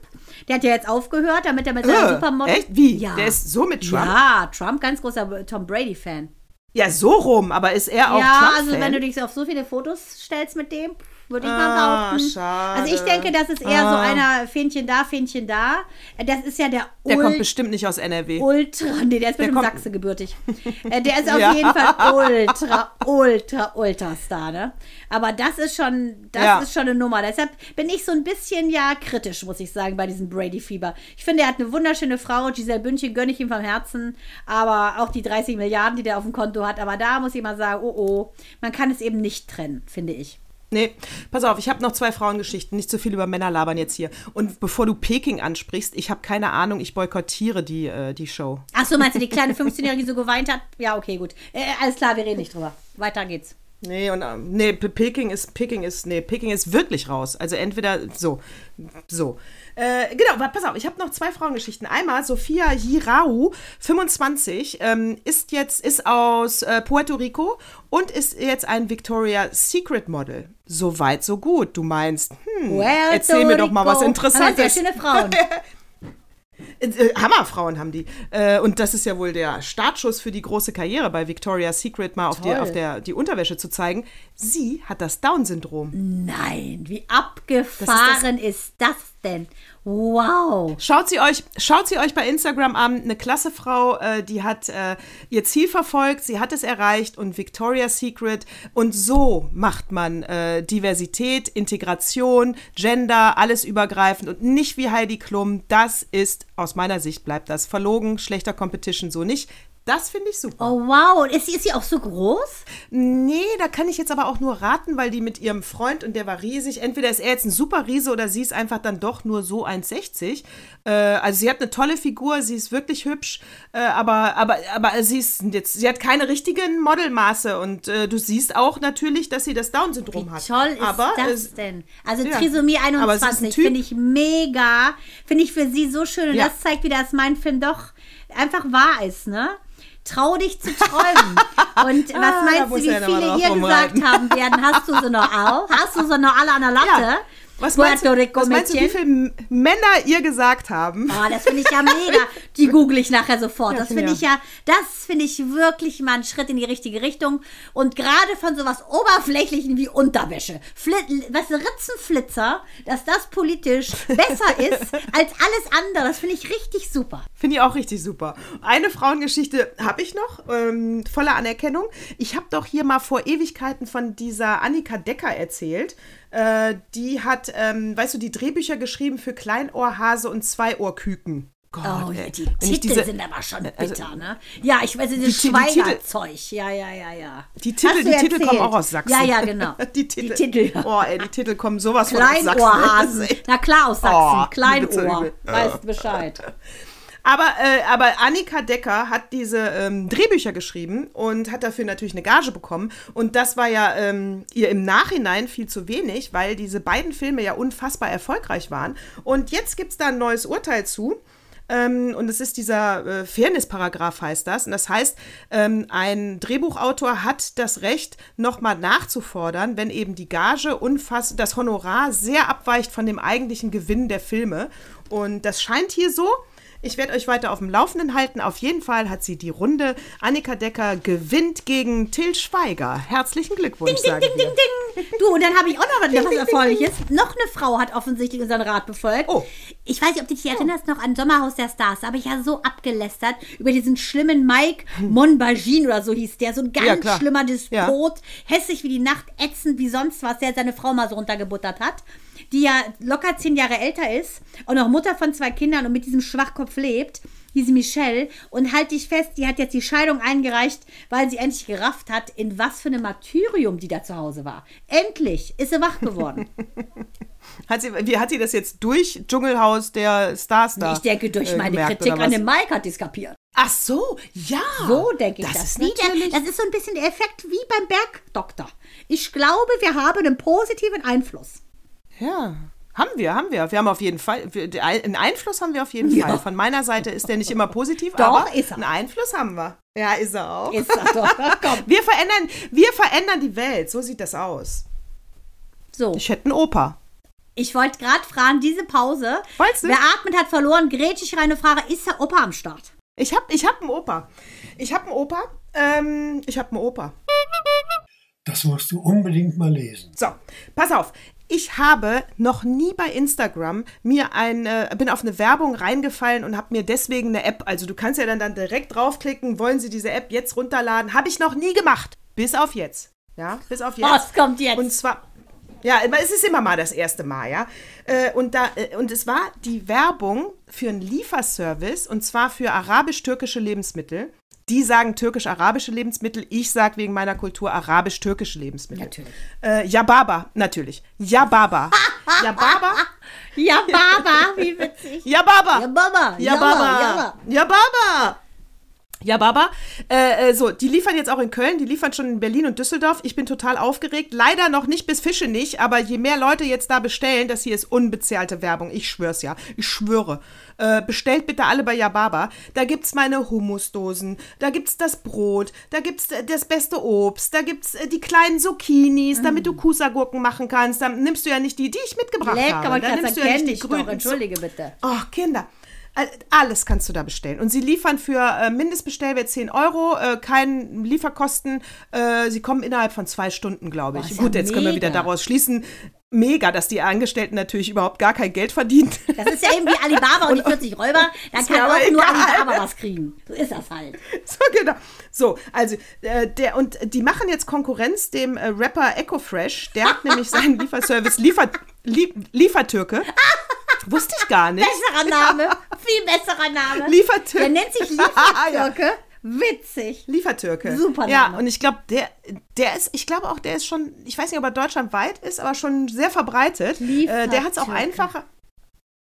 Der hat ja jetzt aufgehört, damit er mit seinem Äh, Supermodel. echt? Wie? Ja. Der ist so mit Trump? Ja, Trump, ganz großer Tom Brady-Fan. Ja, so rum. Aber ist er auch Ja, Trump-Fan? also wenn du dich auf so viele Fotos stellst mit dem, würde ich Ah, mal behaupten. schade. Also ich denke, das ist eher so Ah. einer Fähnchen da, Fähnchen da. Das ist ja der, Der Ul- kommt bestimmt nicht aus NRW. Ultra, nee, der ist bestimmt Sachse gebürtig. Äh, der ist (laughs) auf Ja. jeden Fall ultra, ultra, ultra Star, ne? Aber das ist schon, das Ja. ist schon eine Nummer. Deshalb bin ich so ein bisschen ja kritisch, muss ich sagen, bei diesem Brady-Fieber. Ich finde, er hat eine wunderschöne Frau. Giselle Bündchen gönne ich ihm vom Herzen. Aber auch die 30 Milliarden, die der auf dem Konto hat. Aber da muss ich mal sagen, oh oh, man kann es eben nicht trennen, finde ich. Nee, pass auf, ich habe noch zwei Frauengeschichten. Nicht zu viel über Männer labern jetzt hier. Und bevor du Peking ansprichst, ich habe keine Ahnung, ich boykottiere die, äh, die Show. Ach so, meinst du die kleine 15-Jährige, die so geweint hat? Ja, okay, gut. Äh, alles klar, wir reden nicht drüber. Weiter geht's. Nee, und ähm, nee, Peking ist, Peking ist, nee, Peking ist wirklich raus. Also entweder so, so. Äh, genau, pass auf, ich habe noch zwei Frauengeschichten. Einmal Sophia Jirau, 25, ähm, ist jetzt, ist aus äh, Puerto Rico und ist jetzt ein Victoria's Secret Model. So weit, so gut. Du meinst, hm, Puerto erzähl mir doch mal was. Interessantes. Aber sehr schöne Frauen. (laughs) Äh, Hammerfrauen haben die. Äh, und das ist ja wohl der Startschuss für die große Karriere bei Victoria's Secret, mal auf, die, auf der, die Unterwäsche zu zeigen. Sie hat das Down-Syndrom. Nein, wie abgefahren ist das, denn? Wow. Schaut sie euch, schaut sie euch bei Instagram an. Eine klasse Frau, äh, die hat äh, ihr Ziel verfolgt, sie hat es erreicht und Victoria's Secret. Und so macht man äh, Diversität, Integration, Gender, alles übergreifend und nicht wie Heidi Klum. Das ist, aus meiner Sicht bleibt das verlogen, schlechter Competition so nicht. Das finde ich super. Oh, wow. Und ist sie, ist sie auch so groß? Nee, da kann ich jetzt aber auch nur raten, weil die mit ihrem Freund und der war riesig. Entweder ist er jetzt ein super Riese oder sie ist einfach dann doch nur so 1,60. Äh, also sie hat eine tolle Figur, sie ist wirklich hübsch, äh, aber, aber, aber sie ist jetzt, sie hat keine richtigen Modelmaße und äh, du siehst auch natürlich, dass sie das Down-Syndrom hat. Toll ist aber das denn? Also ja. Trisomie Aber es ist ein 21 Typ. finde ich mega. Finde ich für sie so schön. Und Ja. das zeigt wieder, dass mein Film doch einfach wahr ist, ne? Trau dich zu träumen. (laughs) Und was Ah, meinst du, wie viele ihr gesagt haben werden, hast du sie noch auch? Hast du sie noch alle an der Latte? Ja. Was meinst, Puerto Rico was meinst du, wie viele Männer ihr gesagt haben? Oh, das finde ich ja mega. Die (laughs) google ich nachher sofort. Ja, das finde ich ja, das finde ich wirklich mal einen Schritt in die richtige Richtung. Und gerade von sowas Oberflächlichen wie Unterwäsche, Flit, was Ritzenflitzer, dass das politisch (laughs) besser ist als alles andere, das finde ich richtig super. Finde ich auch richtig super. Eine Frauengeschichte habe ich noch, ähm, voller Anerkennung. Ich habe doch hier mal vor Ewigkeiten von dieser Annika Decker erzählt. Äh, die hat, ähm, weißt du, die Drehbücher geschrieben für Kleinohrhase und Zweiohrküken. Gott, Oh, ey. die Titel diese- sind aber schon bitter, also- ne? Ja, ich weiß, Die dieses die Schweigerzeug. Ja, ja, ja, ja. Die Titel, die Titel kommen auch aus Sachsen. Ja, ja, genau. (laughs) die Titel. Die Titel, ja. Oh, ey, die Titel kommen sowas von aus Sachsen. Kleinohrhasen. (laughs) Na klar, aus Oh, Sachsen. Witze Kleinohr. Weißt Bescheid. (laughs) Aber, äh, aber Annika Decker hat diese ähm, Drehbücher geschrieben und hat dafür natürlich eine Gage bekommen. Und das war ja ähm, ihr im Nachhinein viel zu wenig, weil diese beiden Filme ja unfassbar erfolgreich waren. Und jetzt gibt es da ein neues Urteil zu. Ähm, und es ist dieser äh, Fairness-Paragraph heißt das. Und das heißt, ähm, ein Drehbuchautor hat das Recht, nochmal nachzufordern, wenn eben die Gage unfass das Honorar sehr abweicht von dem eigentlichen Gewinn der Filme. Und das scheint hier so. Ich werde euch weiter auf dem Laufenden halten. Auf jeden Fall hat sie die Runde. Annika Decker gewinnt gegen Till Schweiger. Herzlichen Glückwunsch, Ding, ding, ding, dir. ding. Du, und dann habe ich auch noch was, was ding, Erfreuliches. Noch eine Frau hat offensichtlich unseren Rat befolgt. Oh. Ich weiß nicht, ob du dich erinnerst noch an Sommerhaus der Stars. Da habe ich ja so abgelästert über diesen schlimmen Mike Monbagin oder so hieß der. So ein Hm. Ja, ganz klar. schlimmer Despot. Hässlich wie die Nacht, ätzend wie sonst was, der seine Frau mal so runtergebuttert hat. Die ja locker zehn Jahre älter ist und auch Mutter von zwei Kindern und mit diesem Schwachkopf lebt. Hieß sie Michelle. Und halt dich fest, die hat jetzt die Scheidung eingereicht, weil sie endlich gerafft hat, in was für einem Martyrium die da zu Hause war. Endlich ist sie wach geworden. (laughs) Hat sie, wie hat sie das jetzt durch Dschungelhaus der Stars da? ich denke, durch äh, meine gemerkt, Kritik an dem Mike hat die es kapiert. Ach so, ja. So denke ich das. das. Ist Wie der, natürlich, das ist so ein bisschen der Effekt wie beim Bergdoktor. Ich glaube, wir haben einen positiven Einfluss. Ja. Haben wir, haben wir. Wir haben auf jeden Fall, einen Einfluss haben wir auf jeden Ja. Fall. Von meiner Seite ist der nicht immer positiv, Doch, aber ist er. einen Einfluss haben wir. Ja, ist er auch. Ist das doch. Komm. (laughs) Wir verändern, wir verändern die Welt. So sieht das aus. So, Ich hätte einen Opa. ich wollte gerade fragen, diese Pause. Wolltest du? Wer atmet, hat verloren. Grätsch ich rein und frage, ist der Opa am Start? Ich hab, ich hab einen Opa. Ich hab einen Opa. Ähm, ich hab einen Opa. Das musst du unbedingt mal lesen. So, pass auf. Ich habe noch nie bei Instagram mir ein, äh, bin auf eine Werbung reingefallen und habe mir deswegen eine App, also du kannst ja dann, dann direkt draufklicken, wollen Sie diese App jetzt runterladen? Habe ich noch nie gemacht. Bis auf jetzt. Ja, bis auf jetzt. Was kommt jetzt? Und zwar, ja, aber es ist immer mal das erste Mal, ja. Äh, Und, da, äh, und es war die Werbung für einen Lieferservice und zwar für arabisch-türkische Lebensmittel. Die sagen türkisch-arabische Lebensmittel, ich sage wegen meiner Kultur arabisch-türkische Lebensmittel. Natürlich. Äh, Yababa, natürlich. Yababa. Yababa. (laughs) ja, Baba, wie witzig. Yababa. Ja, Baba. Yababa. Yababa. Ja, Baba. Äh, äh, so, die liefern jetzt auch in Köln, die liefern schon in Berlin und Düsseldorf. Ich bin total aufgeregt. Leider noch nicht bis Fische nicht, aber je mehr Leute jetzt da bestellen, das hier ist unbezahlte Werbung. Ich schwör's ja. Ich schwöre. Äh, bestellt bitte alle bei Yababa. Da gibt's meine Hummusdosen, da gibt's das Brot, da gibt's äh, das beste Obst, da gibt's äh, die kleinen Zucchinis, damit du Kusagurken machen kannst. Dann nimmst du ja nicht die, die ich mitgebracht Lecker, habe. aber Dann nimmst du ja nicht die grünen Entschuldige bitte. Oh, Kinder. All- Alles kannst du da bestellen. Und sie liefern für äh, Mindestbestellwert 10 Euro, äh, kein Lieferkosten. Äh, sie kommen innerhalb von zwei Stunden, glaube Boah, ich. ja Gut, jetzt können wir wieder mega. daraus schließen. Mega, dass die Angestellten natürlich überhaupt gar kein Geld verdienen. Das ist ja eben wie Alibaba und die (laughs) 40 Räuber. Da kann auch nur egal. Alibaba was kriegen. So ist das halt. (laughs) so, genau. So, also, äh, der, und die machen jetzt Konkurrenz dem äh, Rapper Ecofresh. Der hat nämlich seinen (laughs) Lieferservice Liefer, Lie Liefertürke. (laughs) Wusste ich gar nicht. Besserer Name. Viel besserer Name. Liefertürke. Der nennt sich (laughs) Ja. Liefertürke. Witzig. Liefertürke. Super Ja, Name. und ich glaube, der, der ist, ich glaube auch, der ist schon, ich weiß nicht, ob er deutschlandweit ist, aber schon sehr verbreitet. Äh, der hat es auch Liefertürke. einfacher.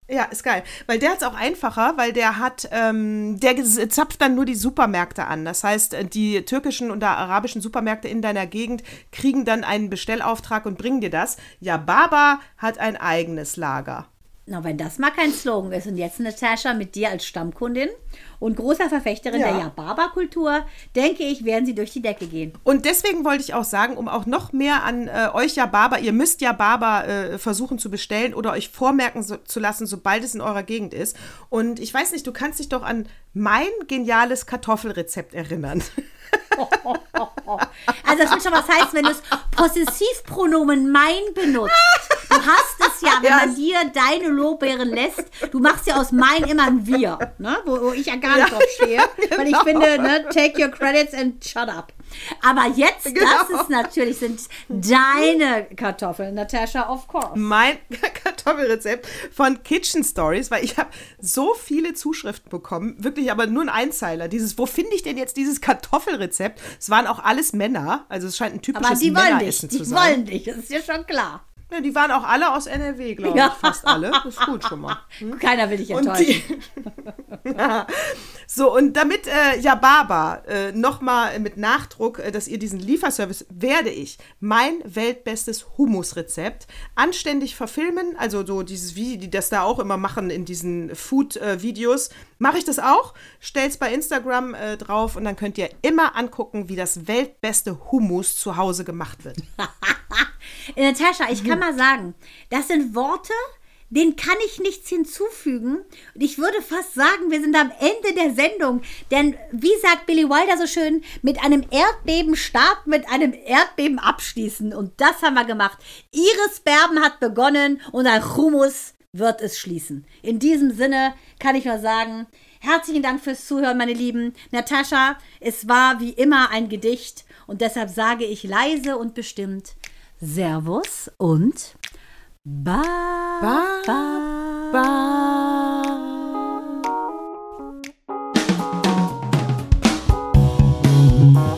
Ja, ist geil. Weil der hat es auch einfacher, weil der hat, ähm, der zapft dann nur die Supermärkte an. Das heißt, äh, die türkischen und arabischen Supermärkte in deiner Gegend kriegen dann einen Bestellauftrag und bringen dir das. Ja, Baba hat ein eigenes Lager. Na, wenn das mal kein Slogan ist. Und jetzt, Natascha, mit dir als Stammkundin und großer Verfechterin Ja. der Jababa-Kultur, denke ich, werden sie durch die Decke gehen. Und deswegen wollte ich auch sagen, um auch noch mehr an äh, euch ja Barber, ihr müsst ja Barber äh, versuchen zu bestellen oder euch vormerken so, zu lassen, sobald es in eurer Gegend ist. Und ich weiß nicht, du kannst dich doch an mein geniales Kartoffelrezept erinnern. (laughs) (laughs) Also das wird schon was heißen, wenn du das Possessivpronomen mein benutzt. Du hast es ja, wenn man dir deine Lorbeeren lässt, du machst ja aus mein immer ein Wir, ne? wo, wo ich ja gar nicht drauf stehe. (laughs) Weil ich genau. finde, ne, take your credits and shut up. Aber jetzt, das Genau. ist natürlich, sind deine Kartoffeln, Natascha, of course. mein (laughs) Kartoffelrezept von Kitchen Stories, weil ich habe so viele Zuschriften bekommen, wirklich aber nur ein Einzeiler. Dieses, wo finde ich denn jetzt dieses Kartoffelrezept? Es waren auch alles Männer, also es scheint ein typisches Aber die wollen dich, Männeressen die zu sein. wollen dich, das ist dir schon klar. Ja, die waren auch alle aus NRW, glaube Ja. ich, fast alle. Das ist gut schon mal. (laughs) Keiner will dich enttäuschen. (laughs) so, und damit äh, Jababa äh, nochmal mit Nachdruck, äh, dass ihr diesen Lieferservice, werde ich mein weltbestes Hummusrezept anständig verfilmen. Also so dieses, wie die das da auch immer machen in diesen Food-Videos. Mache ich das auch, stell's bei Instagram äh, drauf und dann könnt ihr immer angucken, wie das weltbeste Hummus zu Hause gemacht wird. Äh, (laughs) Natascha, ich kann mal sagen, das sind Worte, denen kann ich nichts hinzufügen. Und ich würde fast sagen, wir sind am Ende der Sendung. Denn, wie sagt Billy Wilder so schön, mit einem Erdbeben starten, mit einem Erdbeben abschließen. Und das haben wir gemacht. Iris Berben hat begonnen und ein Humus wird es schließen. In diesem Sinne kann ich nur sagen, herzlichen Dank fürs Zuhören, meine Lieben. Natascha, es war wie immer ein Gedicht und deshalb sage ich leise und bestimmt Servus und Bye. Bye. Bye. Bye.